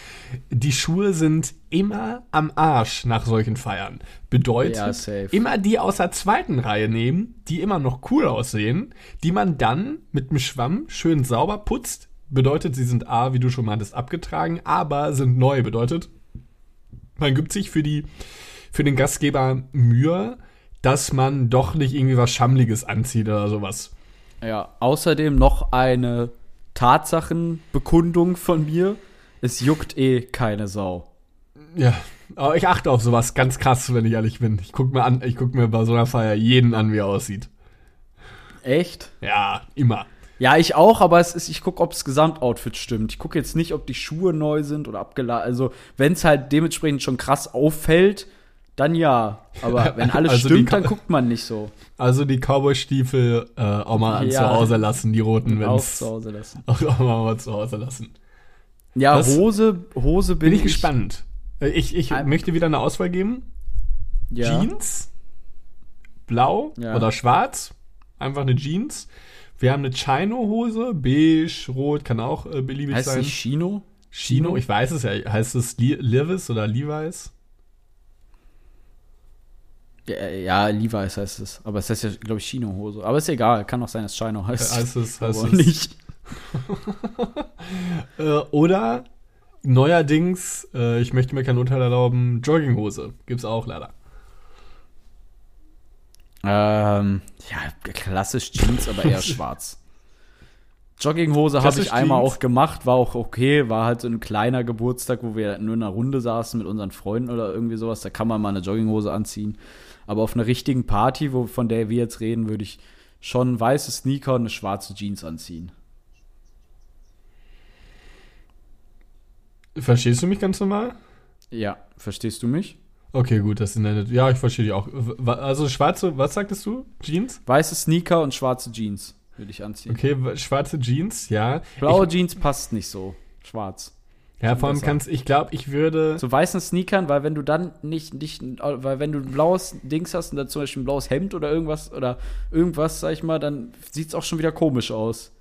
Die Schuhe sind immer am Arsch nach solchen Feiern. Bedeutet, Ja, immer die aus der zweiten Reihe nehmen, die immer noch cool aussehen, die man dann mit dem Schwamm schön sauber putzt. Bedeutet, sie sind A, wie du schon meintest, abgetragen, aber sind neu. Bedeutet, man gibt sich für die für den Gastgeber Mühe, dass man doch nicht irgendwie was Schammliges anzieht oder sowas. Ja, außerdem noch eine Tatsachenbekundung von mir. Es juckt eh keine Sau. Ja, aber ich achte auf sowas ganz krass, wenn ich ehrlich bin. Ich guck mir an, ich guck mir bei so einer Feier jeden an, wie er aussieht. Echt? Ja, immer. Ja, ich auch, aber es ist, ich gucke, ob das Gesamtoutfit stimmt. Ich gucke jetzt nicht, ob die Schuhe neu sind oder abgeladen. Also, wenn es halt dementsprechend schon krass auffällt, dann ja. Aber wenn alles Also stimmt, dann guckt man nicht so. Also die Cowboy-Stiefel äh, auch mal Ja. zu Hause lassen, die roten, Auch wenn's zu Hause lassen. auch, auch mal zu Hause lassen. Ja, Was? Hose, Hose bin, Bin ich gespannt. Äh, Ich, ich Ein- möchte wieder eine Auswahl geben. Ja. Jeans, blau Ja. oder schwarz, einfach eine Jeans. Wir haben eine Chino-Hose, beige, rot, kann auch äh, beliebig Heißt sein. nicht Chino? Chino, ich weiß es ja. Heißt es Li Levis oder Levi's? Ja, ja, Levi's heißt es. Aber es heißt ja, glaube ich, Chino-Hose. Aber ist egal, kann auch sein, dass Chino Äh, heißt. heißt es, heißt es. nicht. Äh, oder neuerdings, äh, ich möchte mir kein Urteil erlauben, Jogginghose. Gibt's auch leider. Ähm, ja, klassisch Jeans, aber eher schwarz. Jogginghose habe ich einmal Jeans. auch gemacht, war auch okay, war halt so ein kleiner Geburtstag, wo wir nur in einer Runde saßen mit unseren Freunden oder irgendwie sowas, da kann man mal eine Jogginghose anziehen. Aber auf einer richtigen Party, wo, von der wir jetzt reden, würde ich schon weiße Sneaker und eine schwarze Jeans anziehen. Verstehst du mich ganz normal? Ja, verstehst du mich? Okay, gut, das sind deine. Ja, ich verstehe dich auch. Also schwarze, was sagtest du? Jeans? Weiße Sneaker und schwarze Jeans würde ich anziehen. Okay, schwarze Jeans, ja. Blaue ich, Jeans passt nicht so. Schwarz. Ja, vor allem kannst, ich glaube, ich würde. Zu weißen Sneakern, weil wenn du dann nicht, nicht, weil wenn du ein blaues Dings hast und dann zum Beispiel ein blaues Hemd oder irgendwas oder irgendwas, sag ich mal, dann sieht's auch schon wieder komisch aus.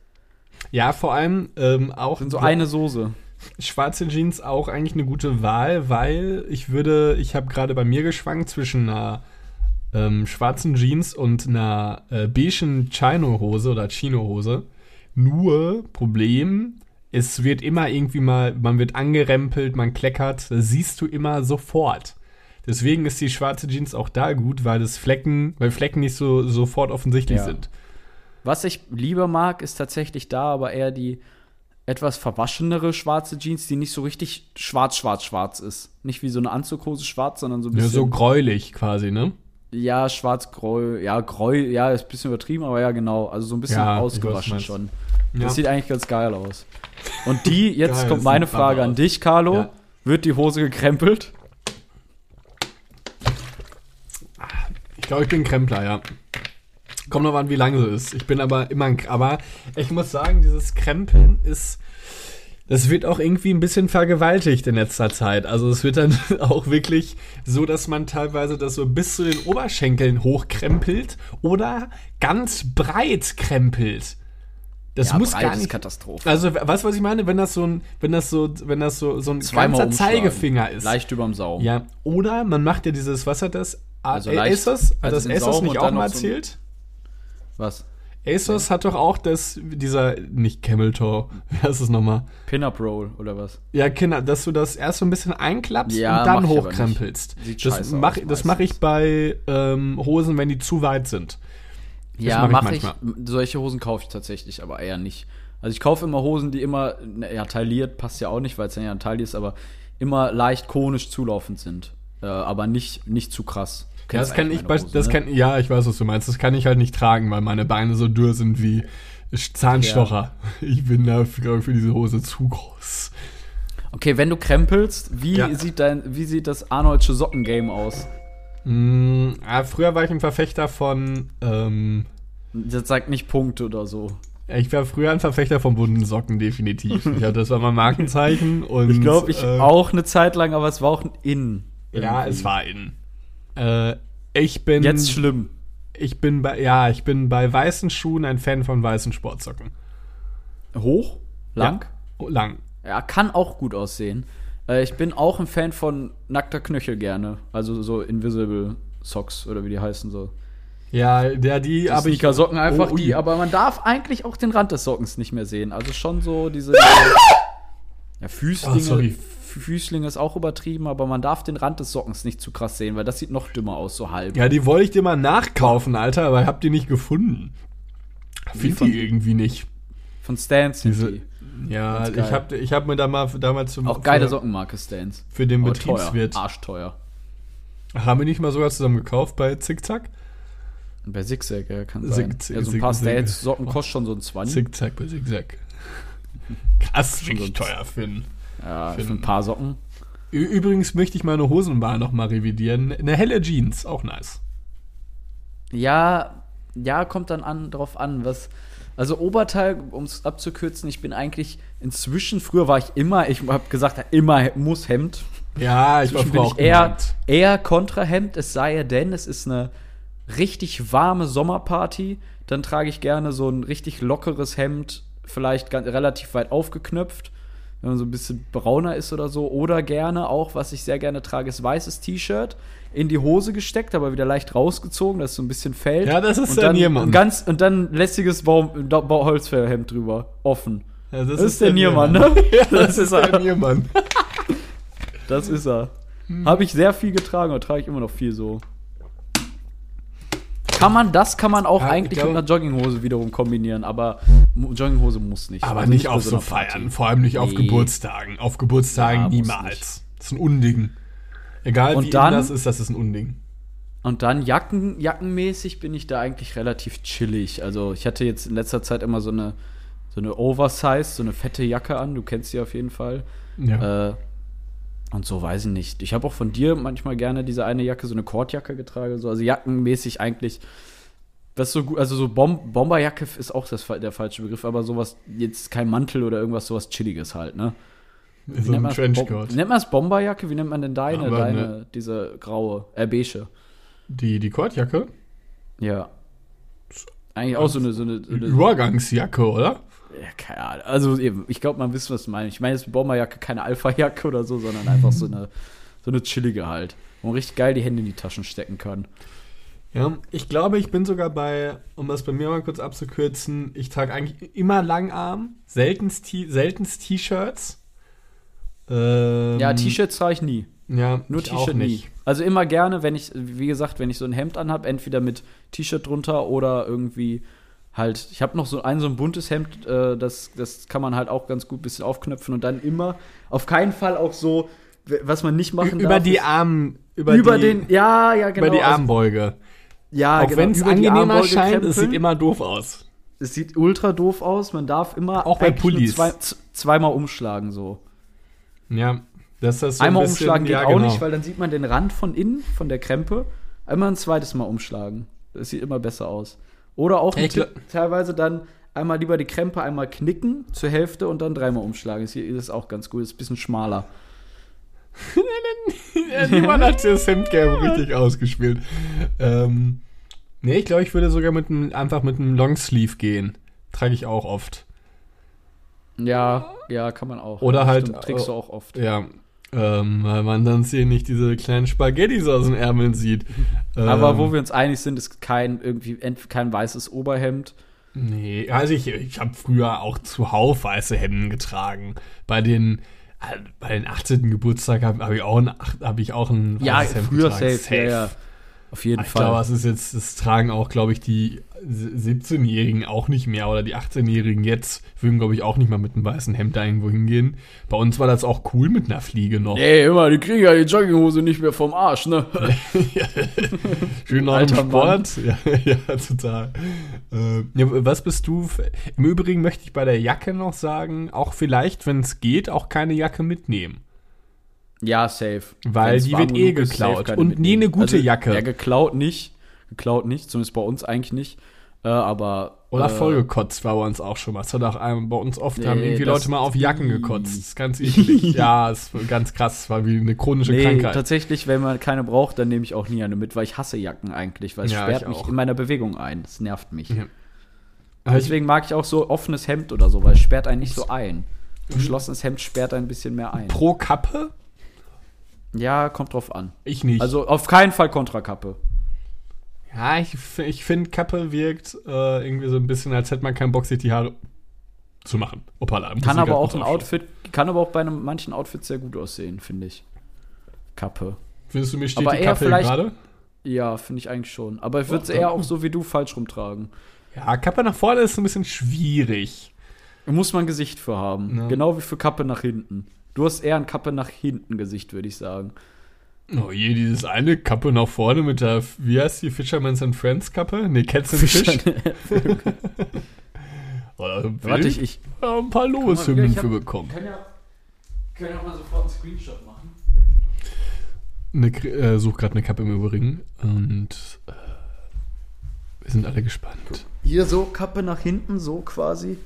Ja, vor allem ähm, auch Sind so eine Soße. schwarze Jeans auch eigentlich eine gute Wahl, weil ich würde, ich habe gerade bei mir geschwankt zwischen einer ähm, schwarzen Jeans und einer äh, beigen Chino-Hose oder Chino-Hose. Nur Problem, es wird immer irgendwie mal, man wird angerempelt, man kleckert, das siehst du immer sofort. Deswegen ist die schwarze Jeans auch da gut, weil das Flecken, weil Flecken nicht so sofort offensichtlich Ja. sind. Was ich lieber mag, ist tatsächlich da aber eher die etwas verwaschenere schwarze Jeans, die nicht so richtig schwarz, schwarz, schwarz ist. Nicht wie so eine Anzughose schwarz, sondern so ein Ja, bisschen. so gräulich quasi, ne? Ja, schwarz-grau, ja, grau, ja, ist ein bisschen übertrieben, aber ja, genau. Also so ein bisschen Ja, weiß, ausgewaschen meinst. schon. Ja. Das sieht eigentlich ganz geil aus. Und die, jetzt Geil, kommt meine Frage an dich, Carlo. Ja. Wird die Hose gekrempelt? Ich glaube, ich bin Krempler, ja. Kommt noch an, wie lange so ist. Ich bin aber immer ein, aber ich muss sagen, dieses Krempeln ist, das wird auch irgendwie ein bisschen vergewaltigt in letzter Zeit. Also es wird dann auch wirklich so, dass man teilweise das so bis zu den Oberschenkeln hochkrempelt oder ganz breit krempelt. Das muss breit gar ist nicht. Katastrophe. Also, weißt du, was ich meine? Wenn das so ein, wenn das so, wenn das so, so ein Zweimal ganzer. Zeigefinger ist. Leicht überm Saum. Ja, oder man macht ja dieses, was hat das? Also A- leicht- ASOS? Hat also das Saum nicht auch mal noch so ein- erzählt? Was? ASOS hat doch auch das, dieser, nicht Camel Toe, wie heißt es nochmal? Pin-Up Roll oder was? Ja, Kinder, dass du das erst so ein bisschen einklappst Ja, und dann mach hochkrempelst. Sieht Das mache das mach ich bei ähm, Hosen, wenn die zu weit sind. Ja, mach mache ich ich. Solche Hosen kaufe ich tatsächlich, aber eher nicht. Also ich kaufe immer Hosen, die immer, ja, tailliert passt ja auch nicht, weil es ja ein Taille ist, aber immer leicht konisch zulaufend sind. Äh, aber nicht, nicht zu krass. Ja, das kann ich, Hose, das ne? kann, ja, ich weiß, was du meinst. Das kann ich halt nicht tragen, weil meine Beine so dürr sind wie Zahnstocher. Ich bin da, ich, für diese Hose zu groß. Okay, wenn du krempelst, wie Ja. sieht dein, wie sieht das Arnoldsche Sockengame aus? Mm, ah, früher war ich ein Verfechter von, ähm, Das sagt nicht Punkte oder so. ich war früher ein Verfechter von bunten Socken, definitiv. ja, das war mein Markenzeichen und. Ich glaube, ich äh, auch eine Zeit lang, aber es war auch ein In. Ja, es war in. Äh, ich bin. Jetzt schlimm. Ich bin bei, ja, ich bin bei weißen Schuhen ein Fan von weißen Sportsocken. Hoch? Lang? Ja, oh, lang. Ja, kann auch gut aussehen. Äh, ich bin auch ein Fan von nackter Knöchel gerne. Also so Invisible Socks oder wie die heißen so. Ja, der, die, aber ich. Sneaker-Socken einfach Oh, die, aber man darf eigentlich auch den Rand des Sockens nicht mehr sehen. Also schon so diese. ja, Füßlinge. Oh, sorry. Füßlinge ist auch übertrieben, aber man darf den Rand des Sockens nicht zu krass sehen, weil das sieht noch dümmer aus, so halb. Ja, die wollte ich dir mal nachkaufen, Alter, aber hab die nicht gefunden. Find die irgendwie nicht. Von Stans Diese- die. Ja, ich hab, ich hab mir da mal damals zum. Auch geile für, Sockenmarke Stans. Für den Aber Betriebswirt. Teuer. Arschteuer. Haben wir nicht mal sogar zusammen gekauft bei Zickzack? Bei Zigzag, ja, kann sein. Zig- ja, so ein paar Zig- Stans-Socken kosten schon so ein 20. Zickzack bei Zigzag. Krass, richtig teuer für einen. Ja, Für für ein paar Socken. Übrigens möchte ich meine Hosenbar noch mal revidieren. Eine helle Jeans, auch nice. Ja, ja, kommt dann an, drauf an, was. Also Oberteil, um es abzukürzen, ich bin eigentlich inzwischen, früher war ich immer, ich habe gesagt, immer muss Hemd. Ja, ich war Inzwischen bin ich eher, eher Kontrahemd, es sei denn, es ist eine richtig warme Sommerparty, dann trage ich gerne so ein richtig lockeres Hemd, vielleicht ganz, relativ weit aufgeknöpft, wenn man so ein bisschen brauner ist oder so. Oder gerne auch, was ich sehr gerne trage, ist weißes T-Shirt, in die Hose gesteckt, aber wieder leicht rausgezogen, dass es so ein bisschen fällt. Ja, das ist und dann Niermann. ein Ganz, und dann lässiges Baum, Ba- Holzfällerhemd drüber, offen. Ja, Das, ist der Niermann, ne? Ja, das, Das ist er. der Niermann. Das ist er. Hm. Habe ich sehr viel getragen und trage ich immer noch viel so. Kann man, das kann man auch Ja, ich eigentlich glaube- mit einer Jogginghose wiederum kombinieren, aber Jogginghose muss nicht. Aber Also nicht bei auf so. Feiern, vor allem nicht auf Nee. Geburtstagen. Auf Geburtstagen Ja, niemals. Das ist ein Unding. Egal Und wie dann, das ist, das ist ein Unding. Und dann Jacken, jackenmäßig bin ich da eigentlich relativ chillig. Also ich hatte jetzt in letzter Zeit immer so eine, so eine Oversize, so eine fette Jacke an. Du kennst sie auf jeden Fall. Ja. Äh, und so weiß ich nicht. Ich habe auch von dir manchmal gerne diese eine Jacke, so eine Kordjacke getragen. So. Also jackenmäßig eigentlich. Was so gut, also so Bom Bomberjacke ist auch das, der falsche Begriff, aber sowas, jetzt kein Mantel oder irgendwas, sowas Chilliges halt, ne? Wie so ein? Trenchcoat. Bom- Nennt man es Bomberjacke? Wie nennt man denn deine, Aber deine, ne- diese graue, äh, beige? Die, die Kordjacke? Ja. Eigentlich auch so eine, so eine, so eine Übergangsjacke, oder? Ja, keine Ahnung. Also eben, ich glaube, man wisst, was du meinst. Ich meine jetzt Bomberjacke, keine Alpha-Jacke oder so, sondern einfach so eine, so eine chillige halt. Wo man richtig geil die Hände in die Taschen stecken kann. Ja, ich glaube, ich bin sogar bei, um das bei mir mal kurz abzukürzen, ich trage eigentlich immer Langarm, seltenst T-Shirts. Ähm, Ja, T-Shirts trage ich nie. Ja, Nur ich T-Shirt nie. nicht. Also immer gerne, wenn ich, wie gesagt, wenn ich so ein Hemd anhab, entweder mit T-Shirt drunter oder irgendwie halt, ich habe noch so ein so ein buntes Hemd, äh, das, das kann man halt auch ganz gut ein bisschen aufknöpfen und dann immer, auf keinen Fall auch so, was man nicht machen Über darf. die ist- Arm, über, über die, den, ja, ja, genau. über die also- Armbeuge. ja, auch genau, wenn es über angenehmer scheint, es sieht immer doof aus. Es sieht ultra doof aus. Man darf immer Auch bei Pullis. Zwei, zweimal umschlagen so. Ja, das ist so Einmal ein bisschen, umschlagen geht ja, auch genau. nicht, weil dann sieht man den Rand von innen, von der Krempe. Einmal ein zweites Mal umschlagen. Das sieht immer besser aus. Oder auch Tipp, teilweise dann einmal lieber die Krempe einmal knicken zur Hälfte und dann dreimal umschlagen. Das hier ist auch ganz gut. Ist ein bisschen schmaler. Niemand hat das Hemdgelb richtig ausgespielt. Ähm, nee, ich glaube, ich würde sogar mit einem, einfach mit einem Longsleeve gehen. Trage ich auch oft. Ja, ja, kann man auch. Oder halt, Stimmt, trägst du auch oft. Ja. Ähm, weil man dann hier nicht diese kleinen Spaghettis aus den Ärmeln sieht. Aber Ähm, wo wir uns einig sind, ist kein irgendwie kein weißes Oberhemd. Nee, also ich, ich habe früher auch zuhauf weiße Hemden getragen. Bei den, äh, bei den 18. Geburtstag habe hab ich, auch ein hab ich auch ein Ja, weißes Hemd früher getragen. safe, ja, ja. Auf jeden Ich Fall. glaube, es ist jetzt, das tragen auch, glaube ich, die 17-Jährigen auch nicht mehr oder die 18-Jährigen jetzt würden, glaube ich, auch nicht mal mit einem weißen Hemd da irgendwo hingehen. Bei uns war das auch cool mit einer Fliege noch. Ey, immer, die kriegen ja die Jogginghose nicht mehr vom Arsch, ne? Schön nach Alter Sport. Ja, ja, total. Äh, ja, was bist du? Im Übrigen möchte ich bei der Jacke noch sagen, auch vielleicht, wenn es geht, auch keine Jacke mitnehmen. Ja, safe. Weil Wenn's die wird eh geklaut. Und nie eine gute Jacke. Ja, geklaut nicht. Geklaut nicht, zumindest bei uns eigentlich nicht. Äh, aber. Oder äh, vollgekotzt war bei uns auch schon mal. Das hat auch einem, bei uns oft, haben Nee, irgendwie das- Leute mal auf Jacken gekotzt. Das ist ganz eklig. ja, ist ganz krass. Das war wie eine chronische Nee, Krankheit. tatsächlich, wenn man keine braucht, dann nehme ich auch nie eine mit, weil ich hasse Jacken eigentlich, weil es Ja, sperrt ich mich auch. in meiner Bewegung ein. Das nervt mich. Ja. Ich- Deswegen mag ich auch so offenes Hemd oder so, weil es sperrt einen nicht so ein. Geschlossenes Hemd sperrt ein bisschen mehr ein. Pro Kappe? Ja, kommt drauf an. Ich nicht. Also auf keinen Fall Kontrakappe. ja, ich, ich finde, Kappe wirkt äh, irgendwie so ein bisschen, als hätte man keinen Bock, sich die Haare zu machen. Opala. Kann aber auch ein Outfit, kann aber auch bei einem, manchen Outfits sehr gut aussehen, finde ich. Kappe. Findest du, mir steht aber die Kappe vielleicht- gerade? Ja, finde ich eigentlich schon. Aber ich würde es eher auch so wie du falsch rumtragen. Ja, Kappe nach vorne ist ein bisschen schwierig. Da muss man Gesicht für haben. Ja. Genau wie für Kappe nach hinten. Du hast eher ein Kappe nach hinten Gesicht, würde ich sagen. Oh je, dieses eine Kappe nach vorne mit der, wie heißt die, Fisherman's and Friends Kappe? Nee, Cats and Fish. Oder Warte, ich, ich Ja, ein paar Lobeshymnen ich für bekommen. kann ja, kann ja auch mal sofort einen Screenshot machen. Eine, Kr- äh, such gerade eine Kappe im Übrigen und äh, wir sind alle gespannt. Hier so, Kappe nach hinten, so quasi.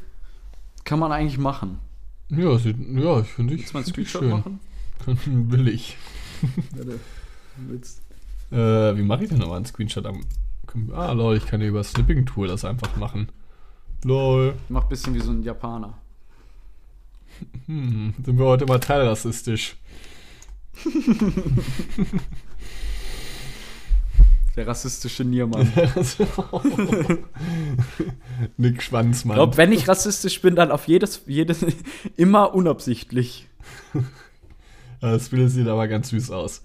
Kann man eigentlich machen. Ja, sieht, ja, ich finde ich, Willst du mal einen Screenshot schön. machen? Will ich. Warte. Willst- Äh, wie mache ich denn nochmal einen Screenshot am. Ah, lol, ich kann ja über Snipping Tool das einfach machen. Lol. Mach ein bisschen wie so ein Japaner. Hm, sind wir heute mal teilrassistisch. Der rassistische Niermann. Nick Ich Schwanzmann. glaube, wenn ich rassistisch bin, dann auf jedes, jedes immer unabsichtlich. Das Bild sieht aber ganz süß aus.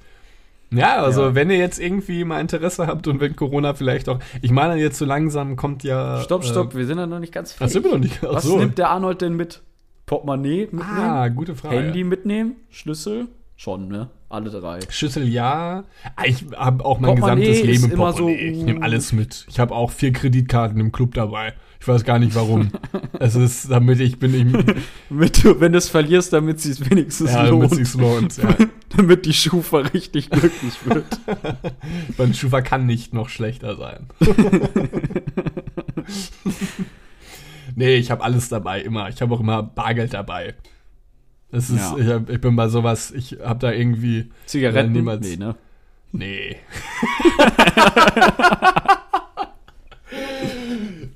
Ja, also Ja. wenn ihr jetzt irgendwie mal Interesse habt und wenn Corona vielleicht auch. Ich meine, jetzt so langsam kommt ja. Stopp, stopp, Äh, wir sind ja noch nicht ganz ach, sind wir noch nicht. Ach Was so. nimmt der Arnold denn mit? Portemonnaie mitnehmen? Ah, gute Frage. Handy mitnehmen? Schlüssel? Schon, ne? Alle drei. Schüssel ja. Ah, Ich habe auch mein Portemonnaie gesamtes Leben im immer so, Portemonnaie. ich uh. nehme alles mit. Ich habe auch vier Kreditkarten im Club dabei. Ich weiß gar nicht warum. es ist, damit ich bin, ich, Damit du, wenn du es verlierst, damit es sich wenigstens ja, damit lohnt. sich's lohnt. Ja. damit die Schufa richtig glücklich wird. Mein Schufa kann nicht noch schlechter sein. nee, ich habe alles dabei, immer. Ich habe auch immer Bargeld dabei. Das ist, Ja. ich, hab, ich bin bei sowas, ich habe da irgendwie. Zigaretten? Ja, niemals. Nee, ne? Nee.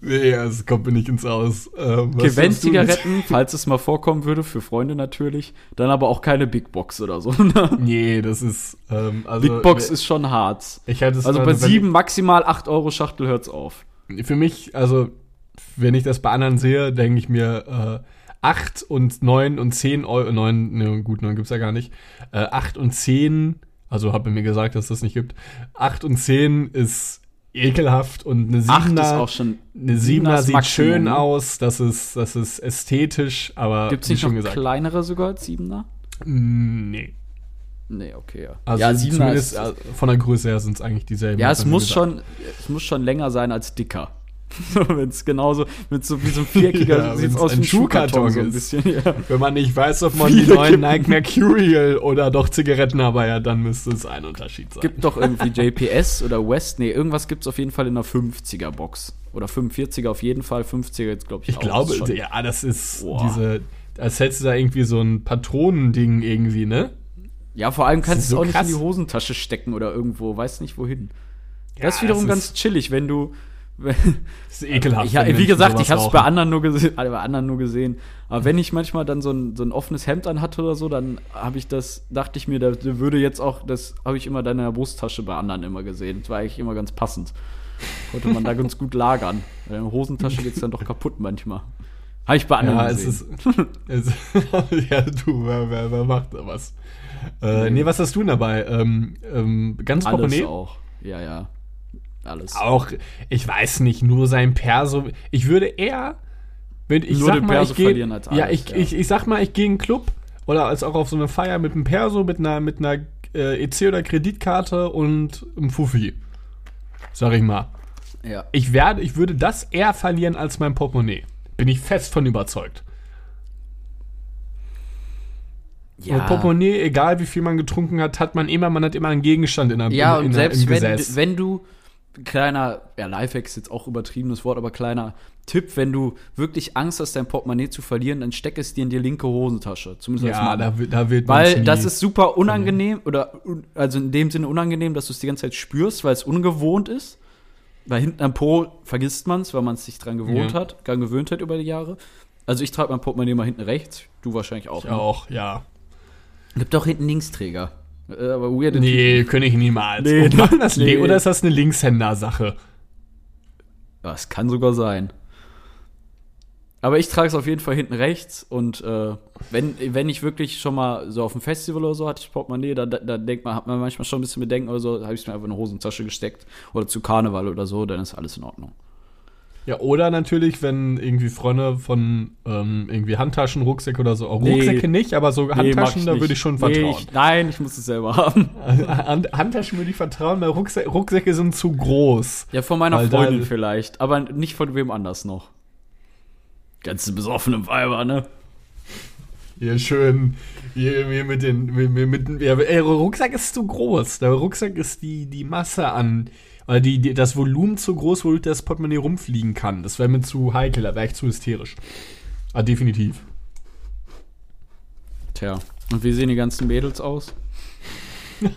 nee, das kommt mir nicht ins Aus. Ähm, Okay, wenn Zigaretten, falls es mal vorkommen würde, für Freunde natürlich, dann aber auch keine Big Box oder so. Ne? Nee, das ist. Ähm, also, Big Box ist schon hart. Ich hatte es Also bei sieben maximal 8 Euro Schachtel hört's auf. Für mich, also, wenn ich das bei anderen sehe, denke ich mir, äh, 8 und 9 und 10 Euro, 9, ne, gut, 9 gibt's ja gar nicht. Äh, 8 und 10, also hat man mir gesagt, dass es das nicht gibt. 8 und 10 ist ekelhaft und eine 8 7er, ist auch schon. eine Siebener 7er ist sieht Maximum, schön ne? aus, das ist, das ist ästhetisch, aber Gibt's nicht schon gesagt. kleinere sogar als 7er? Mm, Nee. Nee, okay, ja. Also ja, 7er zumindest ist, äh, von der Größe her sind es eigentlich dieselben. Ja, es muss schon, es muss schon länger sein als dicker. Wenn es genauso, mit so wie so ein viereckiger, Ja, wenn's aus wie ein Schuhkarton so ein ist. bisschen. Ja. Wenn man nicht weiß, ob man die Viele neuen Kippen. Nike Mercurial oder doch Zigaretten dabei hat, dann müsste es ein Unterschied sein. Gibt doch irgendwie JPS oder West, nee, irgendwas gibt's auf jeden Fall in der 50er Box. Oder 45er auf jeden Fall, 50er jetzt glaube ich ich auch. glaube, Ist schon- ja, das ist Boah. diese, als hättest du da irgendwie so ein Patronending irgendwie, ne? Ja, vor allem kannst ist du es so auch nicht in krass. die Hosentasche stecken oder irgendwo, weiß nicht wohin. Ja, das ist wiederum das ganz chillig, wenn du. Das ist ekelhaft. wenn wie gesagt, ich habe es bei anderen nur gesehen, bei anderen nur gesehen. Aber wenn ich manchmal dann so ein, so ein offenes Hemd an hatte oder so, dann habe ich das, dachte ich mir, da würde jetzt auch, das habe ich immer dann in der Brusttasche bei anderen immer gesehen. Das war eigentlich immer ganz passend. Konnte man da ganz gut lagern. Weil in der Hosentasche geht's dann doch kaputt manchmal. Habe ich bei anderen Ja, es gesehen. ist. es, ja, du, wer, wer, wer macht da was? Äh, nee, was hast du denn dabei? Ähm, ähm, ganz Alles Portemonnaie? auch. Ja, ja. Alles. Auch, ich weiß nicht, nur sein Perso. Ich würde eher, wenn ich Nur sag den mal, Perso ich gehe, verlieren als ja, alles, ich, ja. Ich, ich sag mal, ich gehe in einen Club oder als auch auf so eine Feier mit einem Perso, mit einer, mit einer äh, EC oder Kreditkarte und einem Fuffi. Sag ich mal. Ja. Ich werde, ich würde das eher verlieren als mein Portemonnaie. Bin ich fest von überzeugt. Ja. Und Portemonnaie, egal wie viel man getrunken hat, hat man immer, man hat immer einen Gegenstand in der Ja, in, und in, selbst im wenn, wenn du, kleiner, ja, Lifehack ist jetzt auch übertriebenes Wort, aber kleiner Tipp, wenn du wirklich Angst hast, dein Portemonnaie zu verlieren, dann steck es dir in die linke Hosentasche. Zumindest ja, da, wird- da wird Weil das ist super unangenehm, oder also in dem Sinne unangenehm, dass du es die ganze Zeit spürst, weil es ungewohnt ist. Weil hinten am Po vergisst man es, weil man es sich dran gewohnt Ja. hat, dran gewöhnt hat über die Jahre. Also ich trage mein Portemonnaie mal hinten rechts, du wahrscheinlich auch. Ich auch, ja. Gibt auch hinten Linksträger. Äh, Aber weirde Nee, könnte ich niemals. Nee, Und machen das nee. Oder ist das eine Linkshänder-Sache? Ja, es kann sogar sein. Aber ich trage es auf jeden Fall hinten rechts und äh, wenn, wenn ich wirklich schon mal so auf dem Festival oder so hatte ich Portemonnaie, da, da, da denkt man, hat man manchmal schon ein bisschen Bedenken oder so, habe ich es mir einfach in eine Hosentasche gesteckt oder zu Karneval oder so, dann ist alles in Ordnung. Ja, oder natürlich, wenn irgendwie Freunde von ähm, irgendwie Handtaschen, Rucksäcke oder so, auch Nee. Rucksäcke nicht, aber so Nee, Handtaschen, da nicht. würde ich schon Nee, vertrauen. ich, nein, ich muss es selber haben. Hand, Handtaschen würde ich vertrauen, weil Rucksäcke, Rucksäcke sind zu groß. Ja, von meiner Weil da- Freundin vielleicht, aber nicht von wem anders noch. Ganze besoffene Weiber, ne? Hier schön, hier, hier mit den, mit, mit, mit ja, ey, Rucksack ist zu groß. Der Rucksack ist die, die Masse an, oder die, die, das Volumen zu groß, wo das Portemonnaie rumfliegen kann. Das wäre mir zu heikel, da wäre ich zu hysterisch. Ah, definitiv. Tja, und wie sehen die ganzen Mädels aus?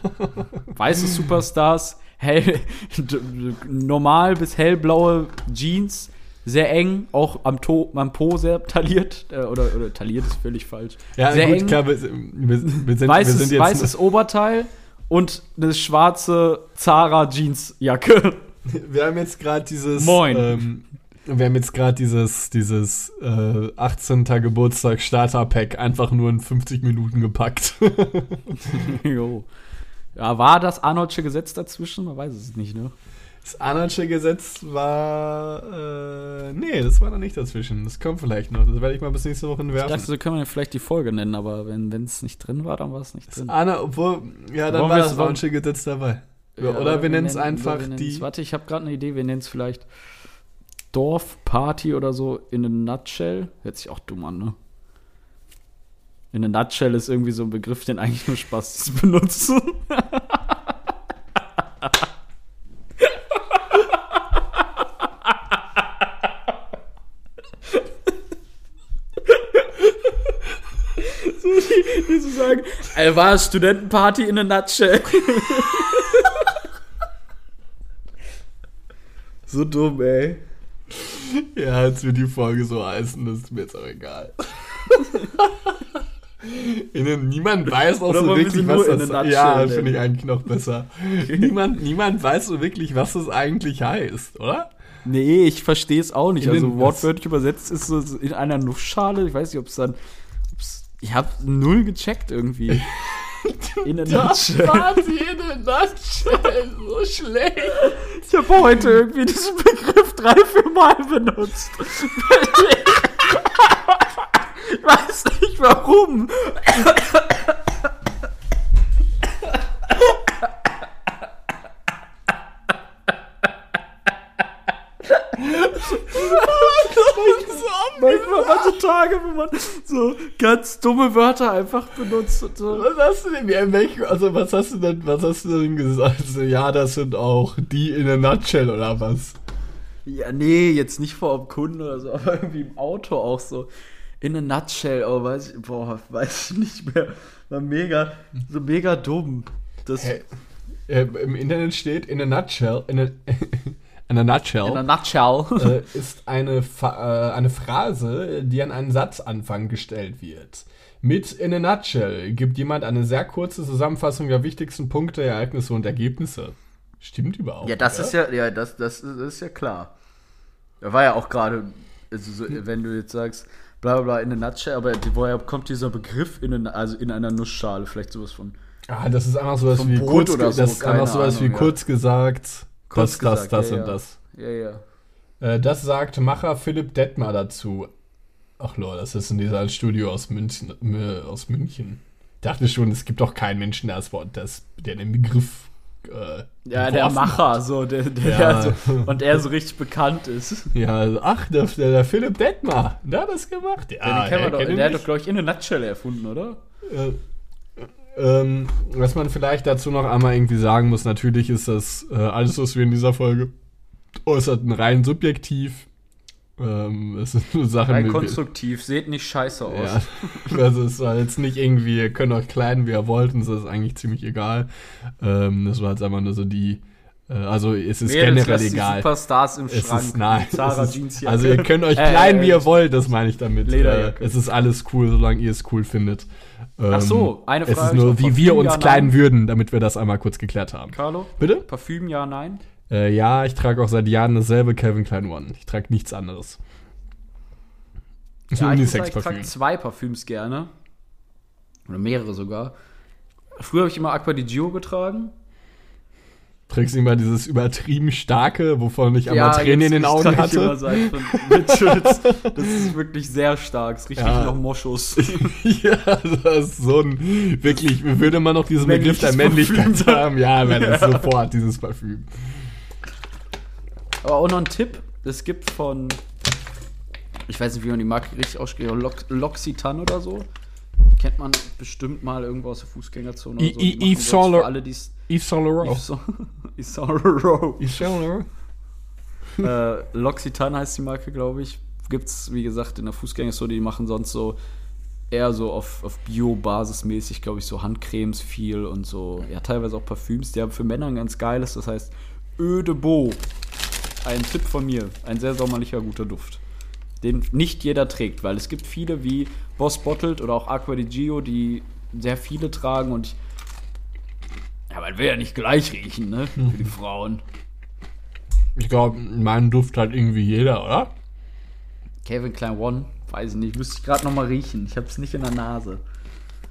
Weiße Superstars, hell, normal bis hellblaue Jeans, sehr eng, auch am, to am Po sehr tailliert, äh, oder, oder tailliert ist völlig falsch. Ja, sehr gut, eng, klar, wir, wir, wir, sind, weißes, wir sind jetzt. weißes Oberteil und eine schwarze Zara Jeansjacke. Wir haben jetzt gerade dieses. Moin. Ähm, wir haben jetzt gerade dieses, dieses äh, 18. Geburtstag Starter-Pack einfach nur in 50 Minuten gepackt. jo. Ja, war das Arnoldsche Gesetz dazwischen? Man weiß es nicht, ne? Das Arnoldsche Gesetz war. Äh, nee, das war noch nicht dazwischen. Das kommt vielleicht noch. Das werde ich mal bis nächste Woche Ich werfen. dachte, so können wir vielleicht die Folge nennen, aber wenn es nicht drin war, dann war es nicht drin. Anna, obwohl, ja, dann Wollen war das Arnoldsche Gesetz dabei. Ja, oder wir nennen es einfach die. Warte, ich habe gerade eine Idee. Wir nennen es vielleicht Dorfparty oder so in a nutshell. Hört sich auch dumm an, ne? In a nutshell ist irgendwie so ein Begriff, den eigentlich nur Spaß benutzen. so, die, die so sagen, äh, war Studentenparty in a nutshell. so dumm, ey. Ja, als wir die Folge so heißen, das ist mir jetzt auch egal. Niemand weiß auch Oder so wirklich, was das Ja, finde ich eigentlich noch besser. Niemand, niemand weiß so wirklich, was das eigentlich heißt, oder? Nee, ich verstehe es auch nicht. In Also wortwörtlich übersetzt ist es in einer Nussschale. Ich weiß nicht, ob es dann. Ich habe null gecheckt irgendwie. In der Nutshell. Party in a nutshell, so schlecht. Ich habe heute irgendwie diesen Begriff drei, vier Mal benutzt. ich weiß nicht warum. Manchmal manche Tage, wenn man so ganz dumme Wörter einfach benutzt und so. Was hast du denn, in welchem, also was hast du denn, was hast du denn gesagt? So, ja, das sind auch die in a nutshell oder was? Ja, nee, jetzt nicht vor dem Kunden oder so, aber irgendwie im Auto auch so. In a nutshell, oh, weiß ich, boah, weiß ich nicht mehr. War mega, so mega dumm. Das, Hä? Äh, Im Internet steht in a nutshell, in a, in a nutshell. in a nutshell. äh, ist eine, Fa äh, eine Phrase, die an einen Satzanfang gestellt wird. Mit in a nutshell gibt jemand eine sehr kurze Zusammenfassung der wichtigsten Punkte, Ereignisse und Ergebnisse. Stimmt überhaupt. Ja, das oder? ist ja, ja, das, das, ist, das ist ja klar. Da war ja auch gerade, also so, wenn du jetzt sagst, bla bla bla in a nutshell, aber woher kommt dieser Begriff in, a, also in einer Nussschale? Vielleicht sowas von. Ah, das ist einfach sowas wie Brot kurz, oder so, das ist einfach sowas wie Ahnung, ja. kurz gesagt, Kurz das, das, gesagt, das ja, und ja. das. Ja, ja. Äh, das sagt Macher Philipp Detmar dazu. Ach lol, das ist in dieser Studio aus München. Äh, aus München. Ich dachte schon, es gibt doch keinen Menschen, der das Wort, das, der den Begriff. Äh, Ja, der Macher, so, der, der Ja. so, und er so richtig bekannt ist. Ja, also, ach, der, der, der Philipp Detmar, der hat das gemacht. Ja, Ja, den kennen wir doch, der hat doch, glaube ich, in a nutshell erfunden, oder? Äh, ähm, was man vielleicht dazu noch einmal irgendwie sagen muss, natürlich ist das äh, alles, was wir in dieser Folge äußerten, rein subjektiv. Ähm, es sind nur Sachen, Rein konstruktiv, seht nicht scheiße aus. Ja, also es war jetzt nicht irgendwie, ihr könnt euch kleiden, wie ihr wollt, und es ist eigentlich ziemlich egal. Ähm, das war jetzt einfach nur so die, also es ist Mädels, generell egal. Superstars im Es Schrank. ist, nein, es ist, also ihr könnt euch Äh, kleiden, wie äh, ihr wollt, das meine ich damit. Äh, es ist alles cool, solange ihr es cool findet. Ähm, Ach so, eine Es Frage ist nur, wie wir uns ja, kleiden würden, damit wir das einmal kurz geklärt haben. Carlo? Bitte? Parfüm, ja, nein? Äh, ja, ich trage auch seit Jahren dasselbe Calvin Klein One. Ich trage nichts anderes. Ja, ich, ich trage zwei Parfüms gerne. Oder mehrere sogar. Früher habe ich immer Aqua di Gio getragen. Trägst du immer dieses übertrieben starke, wovon ich einmal Tränen in den jetzt Augen hatte? Das ist wirklich sehr stark. Es riecht Ja. nach Moschus. ja, das ist so ein, wirklich, würde man noch diesen Begriff der Männlichkeit Parfüm. haben, ja, wäre das sofort dieses Parfüm. Aber auch noch ein Tipp: Es gibt von, ich weiß nicht, wie man die Marke richtig ausspricht, Lox- L'Occitane oder so. Kennt man bestimmt mal irgendwo aus der Fußgängerzone oder I- so. Die machen Yves Saint Laurent. alle, es. Laurent. Yves Saint Laurent? äh, L'Occitane heißt die Marke, glaube ich. Gibt's, wie gesagt, in der Fußgängerzone, die machen sonst so eher so auf, auf Bio-Basis mäßig, glaube ich, so Handcremes viel und so, ja, teilweise auch Parfüms. Die haben für Männer ein ganz geiles, das heißt Eau de Beau. Ein Tipp von mir, ein sehr sommerlicher, guter Duft. Den nicht jeder trägt, weil es gibt viele wie Boss Bottled oder auch Aqua di Gio, die sehr viele tragen und ich. Ja, man will ja nicht gleich riechen, ne? Für die Frauen. Ich glaube, meinen Duft hat irgendwie jeder, oder? Calvin Klein One, weiß ich nicht, müsste ich gerade noch mal riechen. Ich habe es nicht in der Nase.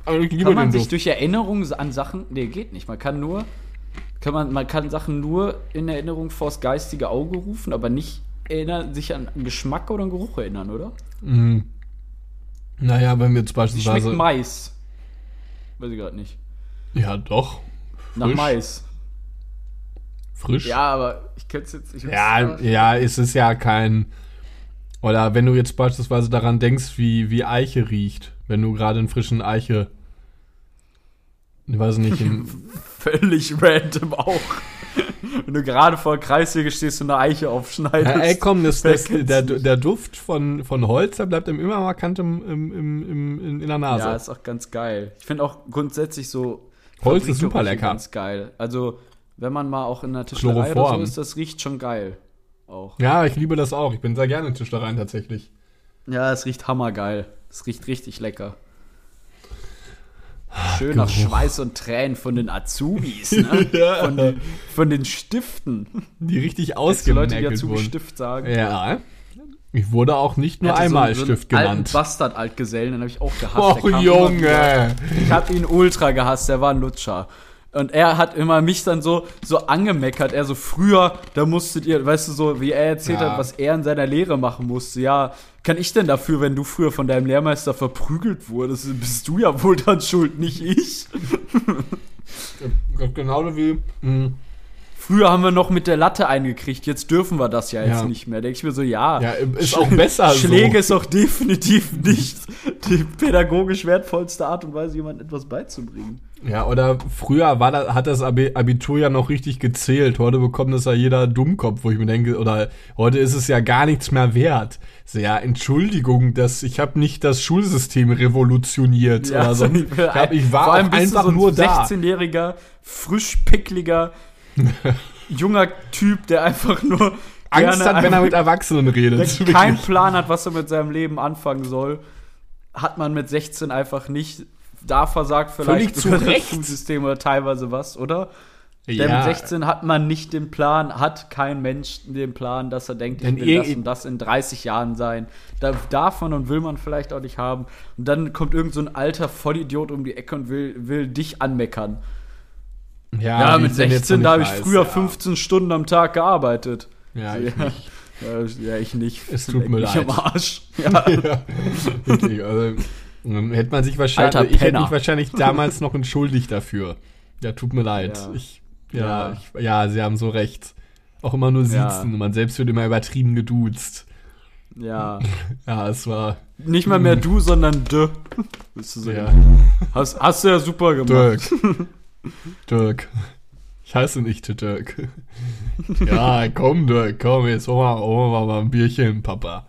Aber ich liebe Kann man den sich Duft. durch Erinnerung an Sachen. Nee, geht nicht. Man kann nur. Kann man, man kann Sachen nur in Erinnerung vors geistige Auge rufen, aber nicht erinnern, sich an einen Geschmack oder einen Geruch erinnern, oder? Mm. Naja, wenn wir jetzt Wie schmeckt beispielsweise. Mais? Weiß ich gerade nicht. Ja, doch. Nach Frisch. Mais. Frisch. Ja, aber ich kenn's jetzt nicht. Ja, ja, es ist ja kein. Oder wenn du jetzt beispielsweise daran denkst, wie, wie Eiche riecht, wenn du gerade einen frischen Eiche. Ich weiß nicht, Völlig random auch. Wenn du gerade vor Kreissäge stehst und eine Eiche aufschneidest. ja, ey, komm, das, das, der, der Duft von, von Holz, der bleibt immer markant im, im, im, im, in, in der Nase. Ja, ist auch ganz geil. Ich finde auch grundsätzlich so. Holz ist super lecker. Ganz geil. Also, wenn man mal auch in einer Tischlerei oder so Chloroform. ist, das riecht schon geil. Auch. ja, ich liebe das auch. Ich bin sehr gerne in Tischlereien tatsächlich. Ja, es riecht hammergeil. Es riecht richtig lecker. Schön nach Geruch. Schweiß und Tränen von den Azubis, ne? Ja. von, den, von den Stiften. Die richtig du Leute, die ausgemerkelt. Azubi-Stift sagen? Ja. Ich wurde auch nicht nur einmal so, Stift genannt. Alten Bastard-Altgesellen, den habe ich auch gehasst. Och. Junge. Ich habe ihn ultra gehasst, der war ein Lutscher. Und er hat immer mich dann so, so angemeckert. Er so, früher, da musstet ihr, weißt du, so, wie er erzählt Ja. hat, was er in seiner Lehre machen musste. Ja, kann ich denn dafür, wenn du früher von deinem Lehrmeister verprügelt wurdest? Bist du ja wohl dann schuld, nicht ich. Genauso wie. Mh, Früher haben wir noch mit der Latte eingekriegt, jetzt dürfen wir das ja jetzt Ja. nicht mehr. Denke ich mir so, ja. Ja, ist auch besser so. Schläge ist auch definitiv nicht die pädagogisch wertvollste Art und Weise, jemandem etwas beizubringen. Ja, oder früher war da, hat das Abi- Abitur ja noch richtig gezählt. Heute bekommt das ja jeder Dummkopf, wo ich mir denke, oder heute ist es ja gar nichts mehr wert. So, ja, Entschuldigung, dass ich habe nicht das Schulsystem revolutioniert oder so. Ich, hab, ich war Vor allem einfach so ein nur da. 16-jähriger, frisch pickliger, junger Typ, der einfach nur Angst hat, wenn er mit Erwachsenen redet. der keinen Plan hat, was er mit seinem Leben anfangen soll, hat man mit 16 einfach nicht. Da versagt vielleicht Völlig zu sogar das Recht. Schulsystem oder teilweise was, oder? Denn ja, mit 16 hat man nicht den Plan, hat kein Mensch den Plan, dass er denkt, ich Denn will das und das in 30 Jahren sein. Da, davon und will man vielleicht auch nicht haben. Und dann kommt irgend so ein alter Vollidiot um die Ecke und will, will dich anmeckern. Ja, wie mit ich denn jetzt 16, noch da habe ich früher ja. 15 Stunden am Tag gearbeitet. Ja, ich ja. nicht. Ja, ja, ich nicht. Es tut mir leid. Am Arsch. Ja. ja, wirklich. Also, hätte man sich wahrscheinlich, Alter ich hätte mich wahrscheinlich damals noch entschuldigt dafür. Ja, tut mir leid. Ja. Ich, ja, Ja. Ich, ja, sie haben so recht. Auch immer nur Ja. siezen und man selbst wird immer übertrieben geduzt. ja. Ja, es war Nicht mal mehr du, sondern de. Bist du so ja. hast, hast du ja super gemacht. Dirk. Dirk. Ich heiße nicht Dirk. ja, komm, Dirk, komm, jetzt holen wir, holen wir mal ein Bierchen, Papa.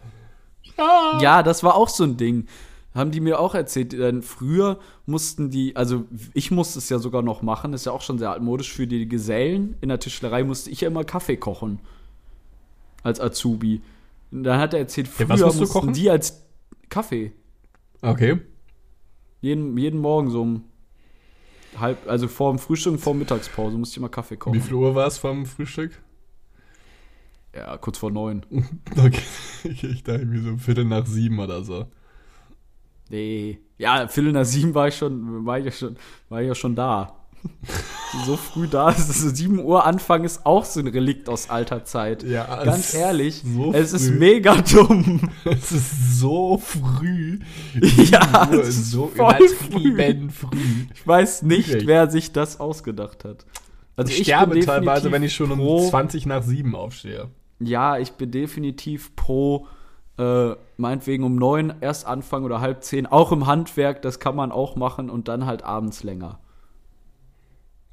Ja, das war auch so ein Ding. Haben die mir auch erzählt. Denn früher mussten die, also ich musste es ja sogar noch machen, ist ja auch schon sehr altmodisch. Für die Gesellen in der Tischlerei musste ich ja immer Kaffee kochen. Als Azubi. Und dann hat er erzählt, früher Ja, mussten kochen? die als Kaffee. Okay. Jeden, jeden Morgen so um halb, also vor dem Frühstück und vor der Mittagspause musste ich immer Kaffee kochen. Wie viel Uhr war es vom Frühstück? Ja, kurz vor neun. Okay. Ich dachte irgendwie so Viertel nach sieben oder so. Nee. Ja, Viertel nach sieben war ich schon, war ich ja schon, war ich ja schon da. So früh da ist es. 7 Uhr Anfang ist auch so ein Relikt aus alter Zeit. Ja, Ganz ehrlich, so es ist früh. mega dumm. Es ist so früh. Ja, Nur es ist so übertrieben früh. Ich weiß nicht, Wirklich. wer sich das ausgedacht hat. Also Ich sterbe bin teilweise, wenn ich schon um pro, 20 nach 7 aufstehe. Ja, ich bin definitiv pro, äh, meinetwegen um neun erst anfangen oder halb zehn. Auch im Handwerk, das kann man auch machen und dann halt abends länger.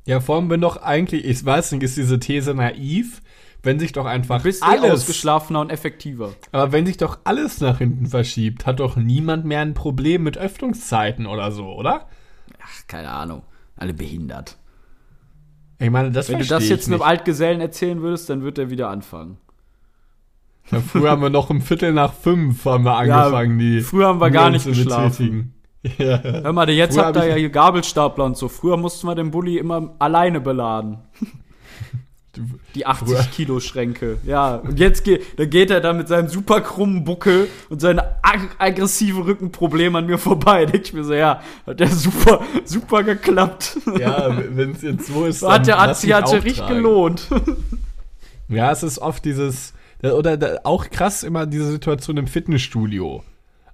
Ja, vor allem, wenn doch eigentlich, ich weiß nicht, ist diese These naiv, wenn sich doch einfach Bist eh alles, ausgeschlafener und effektiver. aber wenn sich doch alles nach hinten verschiebt, hat doch niemand mehr ein Problem mit Öffnungszeiten oder so, oder? Ach, keine Ahnung. Alle behindert. Ich meine, das Wenn du das jetzt einem. Altgesellen erzählen würdest, dann wird er wieder anfangen. Ja, früher haben wir noch um Viertel nach fünf haben wir angefangen, die früher haben wir gar nicht zu geschlafen. betätigen. Ja. Hör mal, jetzt Früher habt hab ihr ja hier Gabelstapler und so. Früher mussten wir den Bulli immer alleine beladen. Die 80 Kilo Schränke. Ja, und jetzt geht, da geht er da mit seinem super krummen Buckel und seinem ag aggressiven Rückenproblem an mir vorbei. Denke ich mir so, ja, hat der super, super geklappt. Ja, wenn es jetzt so ist, Hat der hat sich richtig gelohnt. Ja, es ist oft dieses, oder auch krass immer diese Situation im Fitnessstudio.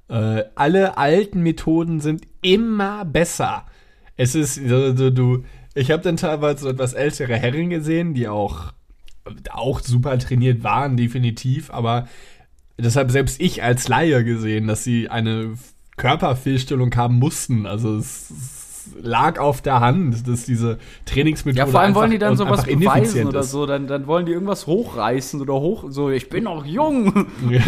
Äh, alle alten Methoden sind immer besser. Es ist, du, du ich habe dann teilweise so etwas ältere Herren gesehen, die auch, auch super trainiert waren, definitiv, aber deshalb selbst ich als Laie gesehen, dass sie eine Körperfehlstellung haben mussten. Also es, es lag auf der Hand, dass diese Trainingsmethode Ja, vor allem wollen die dann sowas beweisen oder ist. so. Dann, dann wollen die irgendwas hochreißen oder hoch, so, ich bin noch jung. Ja.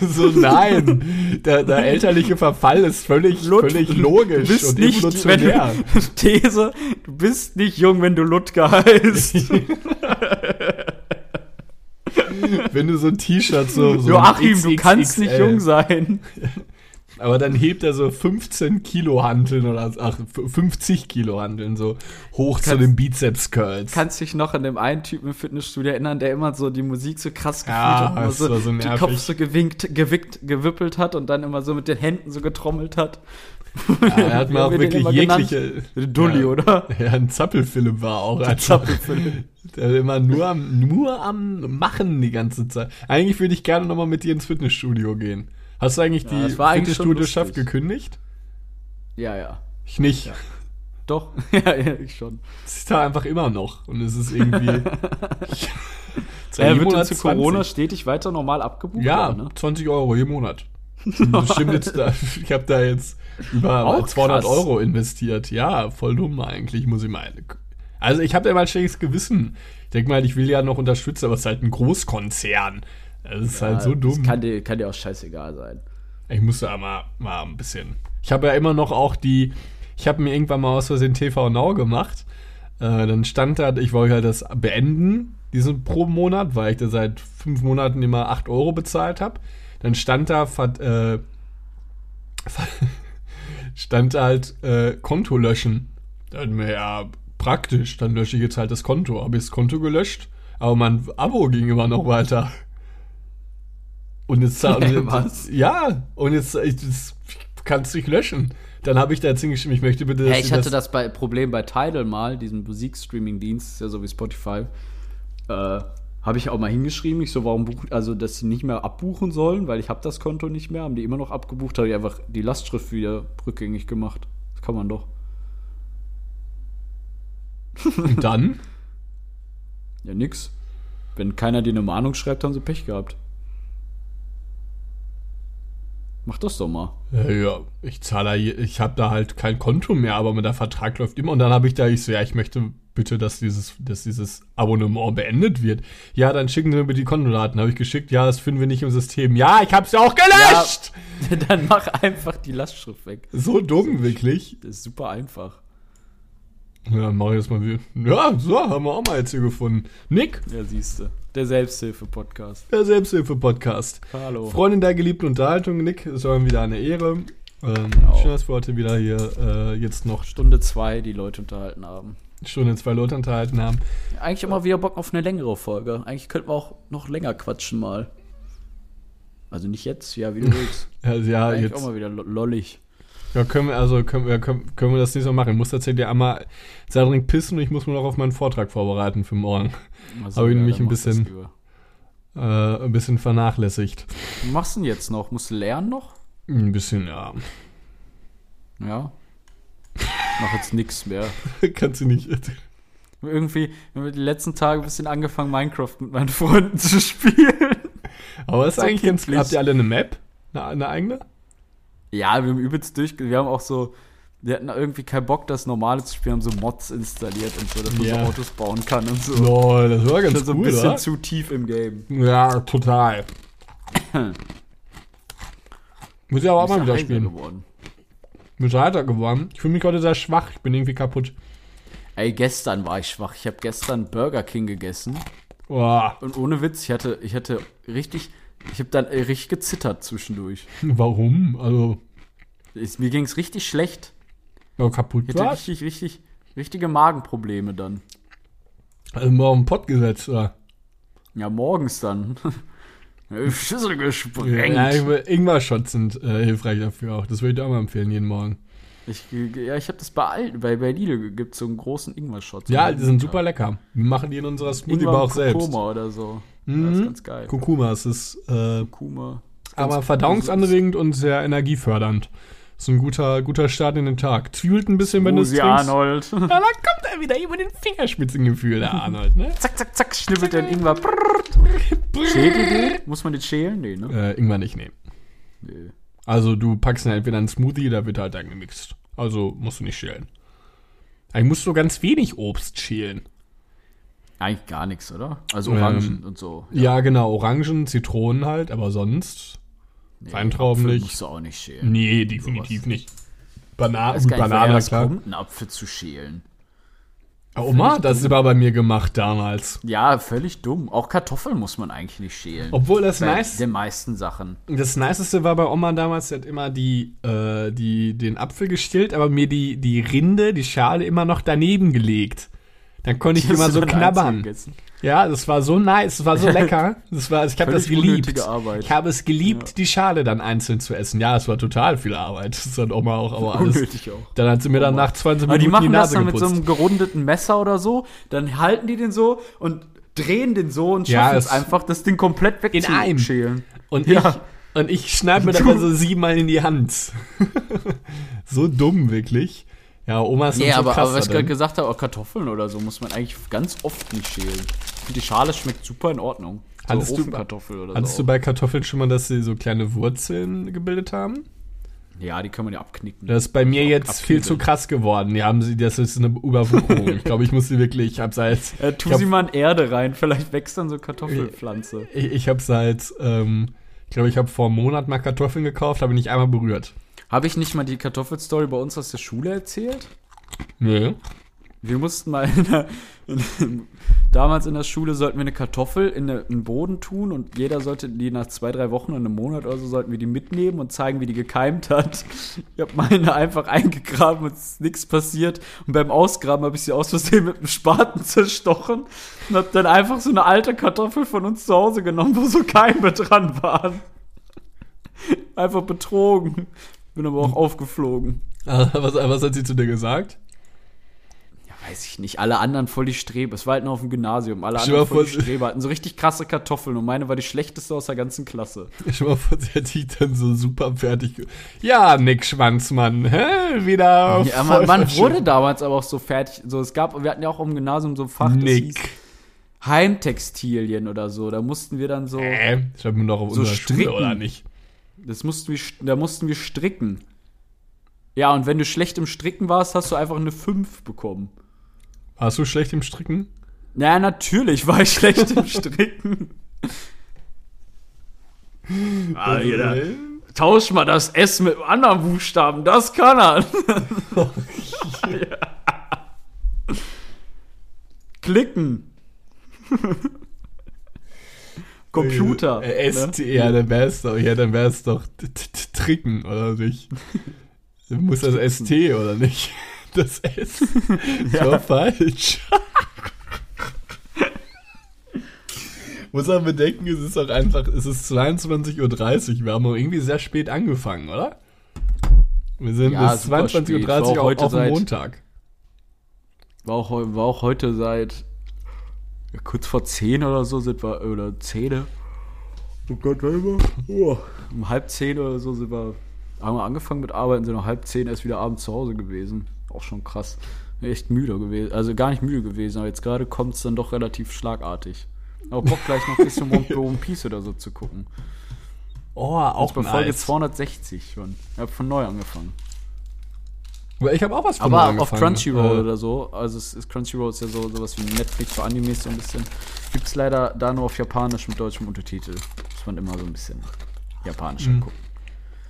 so, nein. Der, der elterliche Verfall ist völlig, Lut- völlig logisch Du bist und nicht, evolutionär. du, These, du bist nicht jung, wenn du Ludger heißt. Wenn du so ein T-Shirt so. so Joachim, du kannst nicht jung sein. Aber dann hebt er so 15 Kilo Hanteln oder ach, 50 Kilo Hanteln so hoch zu Kannst- den Bizeps-Curls. Kannst dich noch an dem einen Typen im Fitnessstudio erinnern, der immer so die Musik so krass gefühlt Ja, hat und so, so den. Kopf so gewinkt, gewickt, gewippelt hat und dann immer so mit den Händen so getrommelt hat. Ja, er hat mir auch wir wirklich genannt? jegliche. Dulli, ja, oder? Ja, ein Zappelfilm war auch einfach. Zappelfilm. Der immer nur am, nur am Machen die ganze Zeit. Eigentlich würde ich gerne nochmal mit dir ins Fitnessstudio gehen. Hast du eigentlich Ja, die lustig. gekündigt? Ja, ja. Ich nicht. Doch, ja, ja, ich schon. Es ist da einfach immer noch. Und es ist irgendwie. Er jedem wird zu Corona 20. stetig weiter normal abgebucht. Ja, oder, ne? 20 Euro jeden Monat. Das stimmt jetzt da, ich habe da jetzt über Auch 200 krass. Euro investiert. Ja, voll dumm eigentlich, muss ich meinen. Also ich habe da mal ein schlechtes Gewissen. Ich denke mal, ich will ja noch unterstützen, aber es ist halt ein Großkonzern. Das ist halt so dumm. Das kann dir, kann dir auch scheißegal sein. Ich musste da mal, mal ein bisschen. Ich habe ja immer noch auch die. Ich habe mir irgendwann mal aus Versehen TV Now gemacht. Äh, dann stand da, ich wollte halt das beenden, diesen pro Monat, weil ich da seit fünf Monaten immer 8 Euro bezahlt habe. Dann stand da, äh, stand da halt äh, Konto löschen. Dann mir ja praktisch, dann lösche ich jetzt halt das Konto. Habe ich das Konto gelöscht, aber mein Abo ging immer noch weiter. Und jetzt, und Was? ja, und jetzt ich, das kannst du nicht löschen. Dann habe ich da jetzt hingeschrieben, ich möchte bitte, Ja, dass ich hatte das bei, Problem bei Tidal mal, diesem Musikstreaming-Dienst, ist ja so wie Spotify. Äh, habe ich auch mal hingeschrieben, ich so, warum buchen, also dass sie nicht mehr abbuchen sollen, weil ich habe das Konto nicht mehr, haben die immer noch abgebucht, habe ich einfach die Lastschrift wieder rückgängig gemacht. Das kann man doch. Und dann? Ja, nix. Wenn keiner dir eine Mahnung schreibt, haben sie Pech gehabt. Mach das doch mal. Ja, ja, ich zahle, ich habe da halt kein Konto mehr, aber der Vertrag läuft immer. Und dann habe ich da, ich so, ja, ich möchte bitte, dass dieses, dass dieses Abonnement beendet wird. Ja, dann schicken Sie mir bitte die Kontodaten. Habe ich geschickt, ja, das finden wir nicht im System. Ja, ich habe es ja auch gelöscht! Dann mach einfach die Lastschrift weg. So dumm, wirklich. Das ist super einfach. Ja, mache ich das mal wieder. Ja, so, haben wir auch mal jetzt hier gefunden. Nick, Ja, siehst du. Der Selbsthilfe-Podcast. der Selbsthilfe-Podcast. Hallo. Freundin der geliebten Unterhaltung, Nick, war mir wieder eine Ehre. Ähm, Auch. schön, dass wir heute wieder hier äh, jetzt noch Stunde zwei die Leute unterhalten haben. Stunde zwei Leute unterhalten haben. Eigentlich immer wieder Bock auf eine längere Folge. Eigentlich könnten wir auch noch länger quatschen mal. Also nicht jetzt, ja, wie du willst. Also, ja, Eigentlich jetzt auch mal wieder lo- lollig. Ja, können wir, also können wir, können, können wir das nicht so machen. Ich muss tatsächlich einmal dringend pissen und ich muss mir noch auf meinen Vortrag vorbereiten für morgen. Also, Hab ich ja, nämlich ein bisschen-. Äh, ein bisschen vernachlässigt. Was machst du denn jetzt noch? Musst du lernen noch? Ein bisschen, ja. Ja. Mach jetzt nichts mehr. Kannst du nicht. Irgendwie haben wir die letzten Tage ein bisschen angefangen, Minecraft mit meinen Freunden zu spielen. Aber ist eigentlich ganz. Habt ihr alle eine Map? Eine, eine eigene? Ja, wir haben übelst durch. Wir haben auch so. Wir hatten irgendwie keinen Bock, das normale zu spielen, haben so Mods installiert und so, dass man Ja. so Autos bauen kann und so. Lol, das war ganz Das ist so ein cool, bisschen oder? zu tief im Game. Ja, total. Muss ich aber auch mal wieder spielen. geworden. Bin schon heiter geworden. Ich fühle mich heute sehr schwach. Ich bin irgendwie kaputt. Ey, gestern war ich schwach. Ich habe gestern Burger King gegessen. Boah, Und ohne Witz, ich hatte, ich hatte richtig, ich habe dann richtig gezittert zwischendurch. warum? Also, Ich, mir ging es richtig schlecht. ja, kaputt Ich hatte war. richtig, richtig, richtige Magenprobleme dann. Also morgen Pott gesetzt, oder? Ja, morgens dann. Schüssel gesprengt. Ja, Ingwer-Shots sind äh, hilfreich dafür auch. Das würde ich dir auch mal empfehlen, jeden Morgen. Ich, ja, ich habe das bei, bei, bei Lidl gibt es so einen großen Ingwer-Shot. Ja, die sind super lecker. Wir machen die in unserer Smoothie-Bar auch selbst. Kurkuma oder so. Mhm. Das ist ganz geil. Kurkuma, es ist äh, Kurkuma. aber verdauungsanregend und sehr energiefördernd. ist ein guter, guter Start in den Tag. Zwiebelt ein bisschen, wenn du es trinkst. Arnold. Dann kommt er wieder über den Fingerspitzengefühl, der Arnold, ne? zack, zack, zack, schnippelt den Ingwer. Schält? Muss man den schälen? Nee, ne? Äh, irgendwann nicht, nee. Nee. Also du packst ihn entweder in einen Smoothie, da wird halt dann gemixt. Also musst du nicht schälen. Eigentlich musst du ganz wenig Obst schälen. Eigentlich gar nichts, oder? Also Ähm, Orangen und so. Ja, genau, Orangen, Zitronen halt, aber sonst. Nee, Weintrauben Apfel nicht. musst du auch nicht schälen. Nee, definitiv nicht. Bana gut, nicht, Banane, das klar. kommt, einen Apfel zu schälen. Oma das immer bei mir gemacht damals. Ja, völlig dumm. Auch Kartoffeln muss man eigentlich nicht schälen. Obwohl das Bei nice, den meisten Sachen. das Niceste war bei Oma damals, sie hat immer die, äh, die, den Apfel gestillt, aber mir die, die Rinde, die Schale immer noch daneben gelegt. Dann konnte ich immer so dann knabbern. Ja, das war so nice, das war so lecker. Das war, ich habe das geliebt. Ich habe es geliebt, die Schale dann einzeln zu essen. Ja, es war total viel Arbeit. Das hat Oma auch, aber alles. Unnötig auch. Dann hat sie mir dann nach 20 Aber die Minuten die machen das Nase dann mit so geputzt. einem gerundeten Messer oder so. Dann halten die den so und drehen den so und Ja, schaffen es es- einfach, das Ding komplett wegzuschälen. Und Ja. ich, und ich schneide mir dabei so siebenmal in die Hand. so dumm, wirklich. Ja, Oma ist Nee, dann so aber, krass aber was ich gerade gesagt habe, auch Kartoffeln oder so muss man eigentlich ganz oft nicht schälen. Ich finde, die Schale schmeckt super in Ordnung. So Hattest du- Hattest so. du bei Kartoffeln schon mal, dass sie so kleine Wurzeln gebildet haben? ja, die kann man ja abknicken. Das ist bei mir jetzt Abkügeln. viel zu krass geworden. Die haben sie, das ist eine Überwucherung. ich glaube, ich muss sie wirklich, ich habe seit, äh, tu ich hab- sie mal in Erde rein, vielleicht wächst dann so Kartoffelpflanze. ich, ich habe seit, ähm, ich glaube, ich habe vor einem Monat mal Kartoffeln gekauft, habe nicht einmal berührt. Habe ich nicht mal die Kartoffelstory bei uns aus der Schule erzählt? Nee. Wir mussten mal in der, in, damals in der Schule sollten wir eine Kartoffel in, eine, in den Boden tun und jeder sollte die nach zwei, drei Wochen oder einem Monat oder so sollten wir die mitnehmen und zeigen, wie die gekeimt hat. Ich habe meine einfach eingegraben und es ist nichts passiert. Und beim Ausgraben habe ich sie aus Versehen mit einem Spaten zerstochen und habe dann einfach so eine alte Kartoffel von uns zu Hause genommen, wo so Keime dran waren. Einfach betrogen. Bin aber auch aufgeflogen. Ah, Was, was hat sie zu dir gesagt? Ja, weiß ich nicht. Alle anderen voll die Strebe. Es war halt noch auf dem Gymnasium. Alle anderen voll die Strebe hatten so richtig krasse Kartoffeln und meine war die schlechteste aus der ganzen Klasse. Ich mal vor, sie hat dich dann so super fertig. Ja, Nick Schwanzmann, hä? Wieder. Ja, man, man wurde damals aber auch so fertig. So, es gab, wir hatten ja auch im Gymnasium so ein Fach, Nick. Heimtextilien oder so. Da mussten wir dann so, Äh, schreiben wir doch auf So unserer Schule, oder nicht? Das mussten wir, da mussten wir stricken. Ja, und wenn du schlecht im Stricken warst, hast du einfach eine 5 bekommen. Warst du schlecht im Stricken? Ja, natürlich war ich schlecht im Stricken. ah, jeder. Tausch mal das S mit einem anderen Buchstaben, das kann er. Klicken. Computer. Äh, ne? ST, ja, dann wär's doch, ja, dann wär's doch t- t- t- Tricken, oder nicht? Muss das ST, oder nicht? Das S. Das war falsch. Muss man bedenken, es ist auch einfach, es ist 22.30 Uhr. Wir haben auch irgendwie sehr spät angefangen, oder? Wir sind Ja, bis super spät. 22.30 War auch Uhr heute auf Montag. War auch, war auch heute seit ja, kurz vor 10 oder so sind wir, oder 10. Oh Gott, warte mal. Oh. Um halb 10 oder so sind wir, haben wir angefangen mit Arbeiten, sind um halb 10 erst wieder abends zu Hause gewesen. Auch schon krass. Echt müde gewesen. Also gar nicht müde gewesen, aber jetzt gerade kommt es dann doch relativ schlagartig. Aber Bock gleich noch ein bisschen One Piece oder so zu gucken. Oh, Auch auch bei Folge nice. 260 schon. Ich habe von neu angefangen. Aber Ich habe auch was von Aber auf angefangen. Crunchyroll Äh, oder so, also es ist Crunchyroll ist ja so sowas wie Netflix für Animes so ein bisschen. Gibt's leider da nur auf Japanisch mit deutschem Untertitel. Muss man immer so ein bisschen Japanisch Mhm. gucken.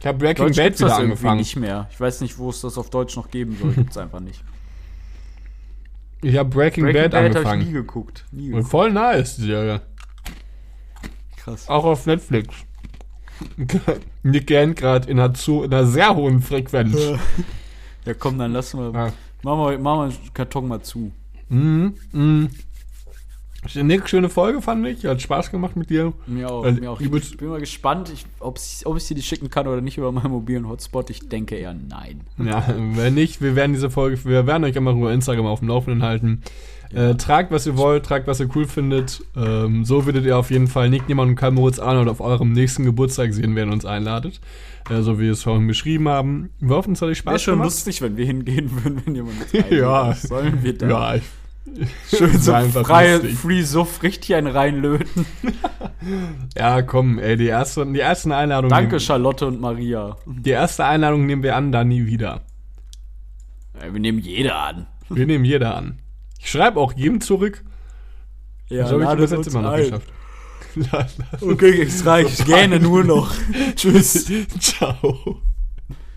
Ich habe Breaking Deutsch Bad wieder irgendwie angefangen. nicht mehr. Ich weiß nicht, wo es das auf Deutsch noch geben soll. Gibt's einfach nicht. Ich habe Breaking, Breaking Bad, Bad habe ich nie angefangen. geguckt. Nie Und geguckt. voll nice, die Serie. Krass. Auch auf Netflix. Nick gähnt gerade in einer sehr hohen Frequenz. Ja komm, dann lassen wir. Ja. Machen wir, machen wir den Karton mal zu. Mhm, mhm. Nick, schöne Folge fand ich. Hat Spaß gemacht mit dir. Mir auch. Weil mir auch. ich bin mal gespannt, ich, ob, ich, ob ich dir die schicken kann oder nicht über meinen mobilen Hotspot. Ich denke eher nein. Ja, wenn nicht, wir werden diese Folge, wir werden euch immer über Instagram auf dem Laufenden halten. Äh, tragt, was ihr wollt, tragt, was ihr cool findet. Ähm, so würdet ihr auf jeden Fall Nick, Niemann und Karl Moritz Arnold auf eurem nächsten Geburtstag sehen, wenn ihr uns einladet. Äh, so wie wir es vorhin beschrieben haben. Wir hoffen, es hat euch Wäre Spaß schon gemacht. lustig, wenn wir hingehen würden, wenn jemand einlädt. Ja. Was sollen wir da? Ja, ich, Schön so freie, lustig. free Suff, richtig einen reinlöten. ja, komm, ey, die, erste, die ersten Einladungen. Danke, Charlotte und Maria. Die erste Einladung nehmen wir an, dann nie wieder. Ja, wir nehmen jeder an. Wir nehmen jeder an. Ich schreibe auch jedem zurück. Ja, so habe ich das jetzt immer noch geschafft. Okay, es reicht. Ich gähne nur noch. Tschüss. Ciao.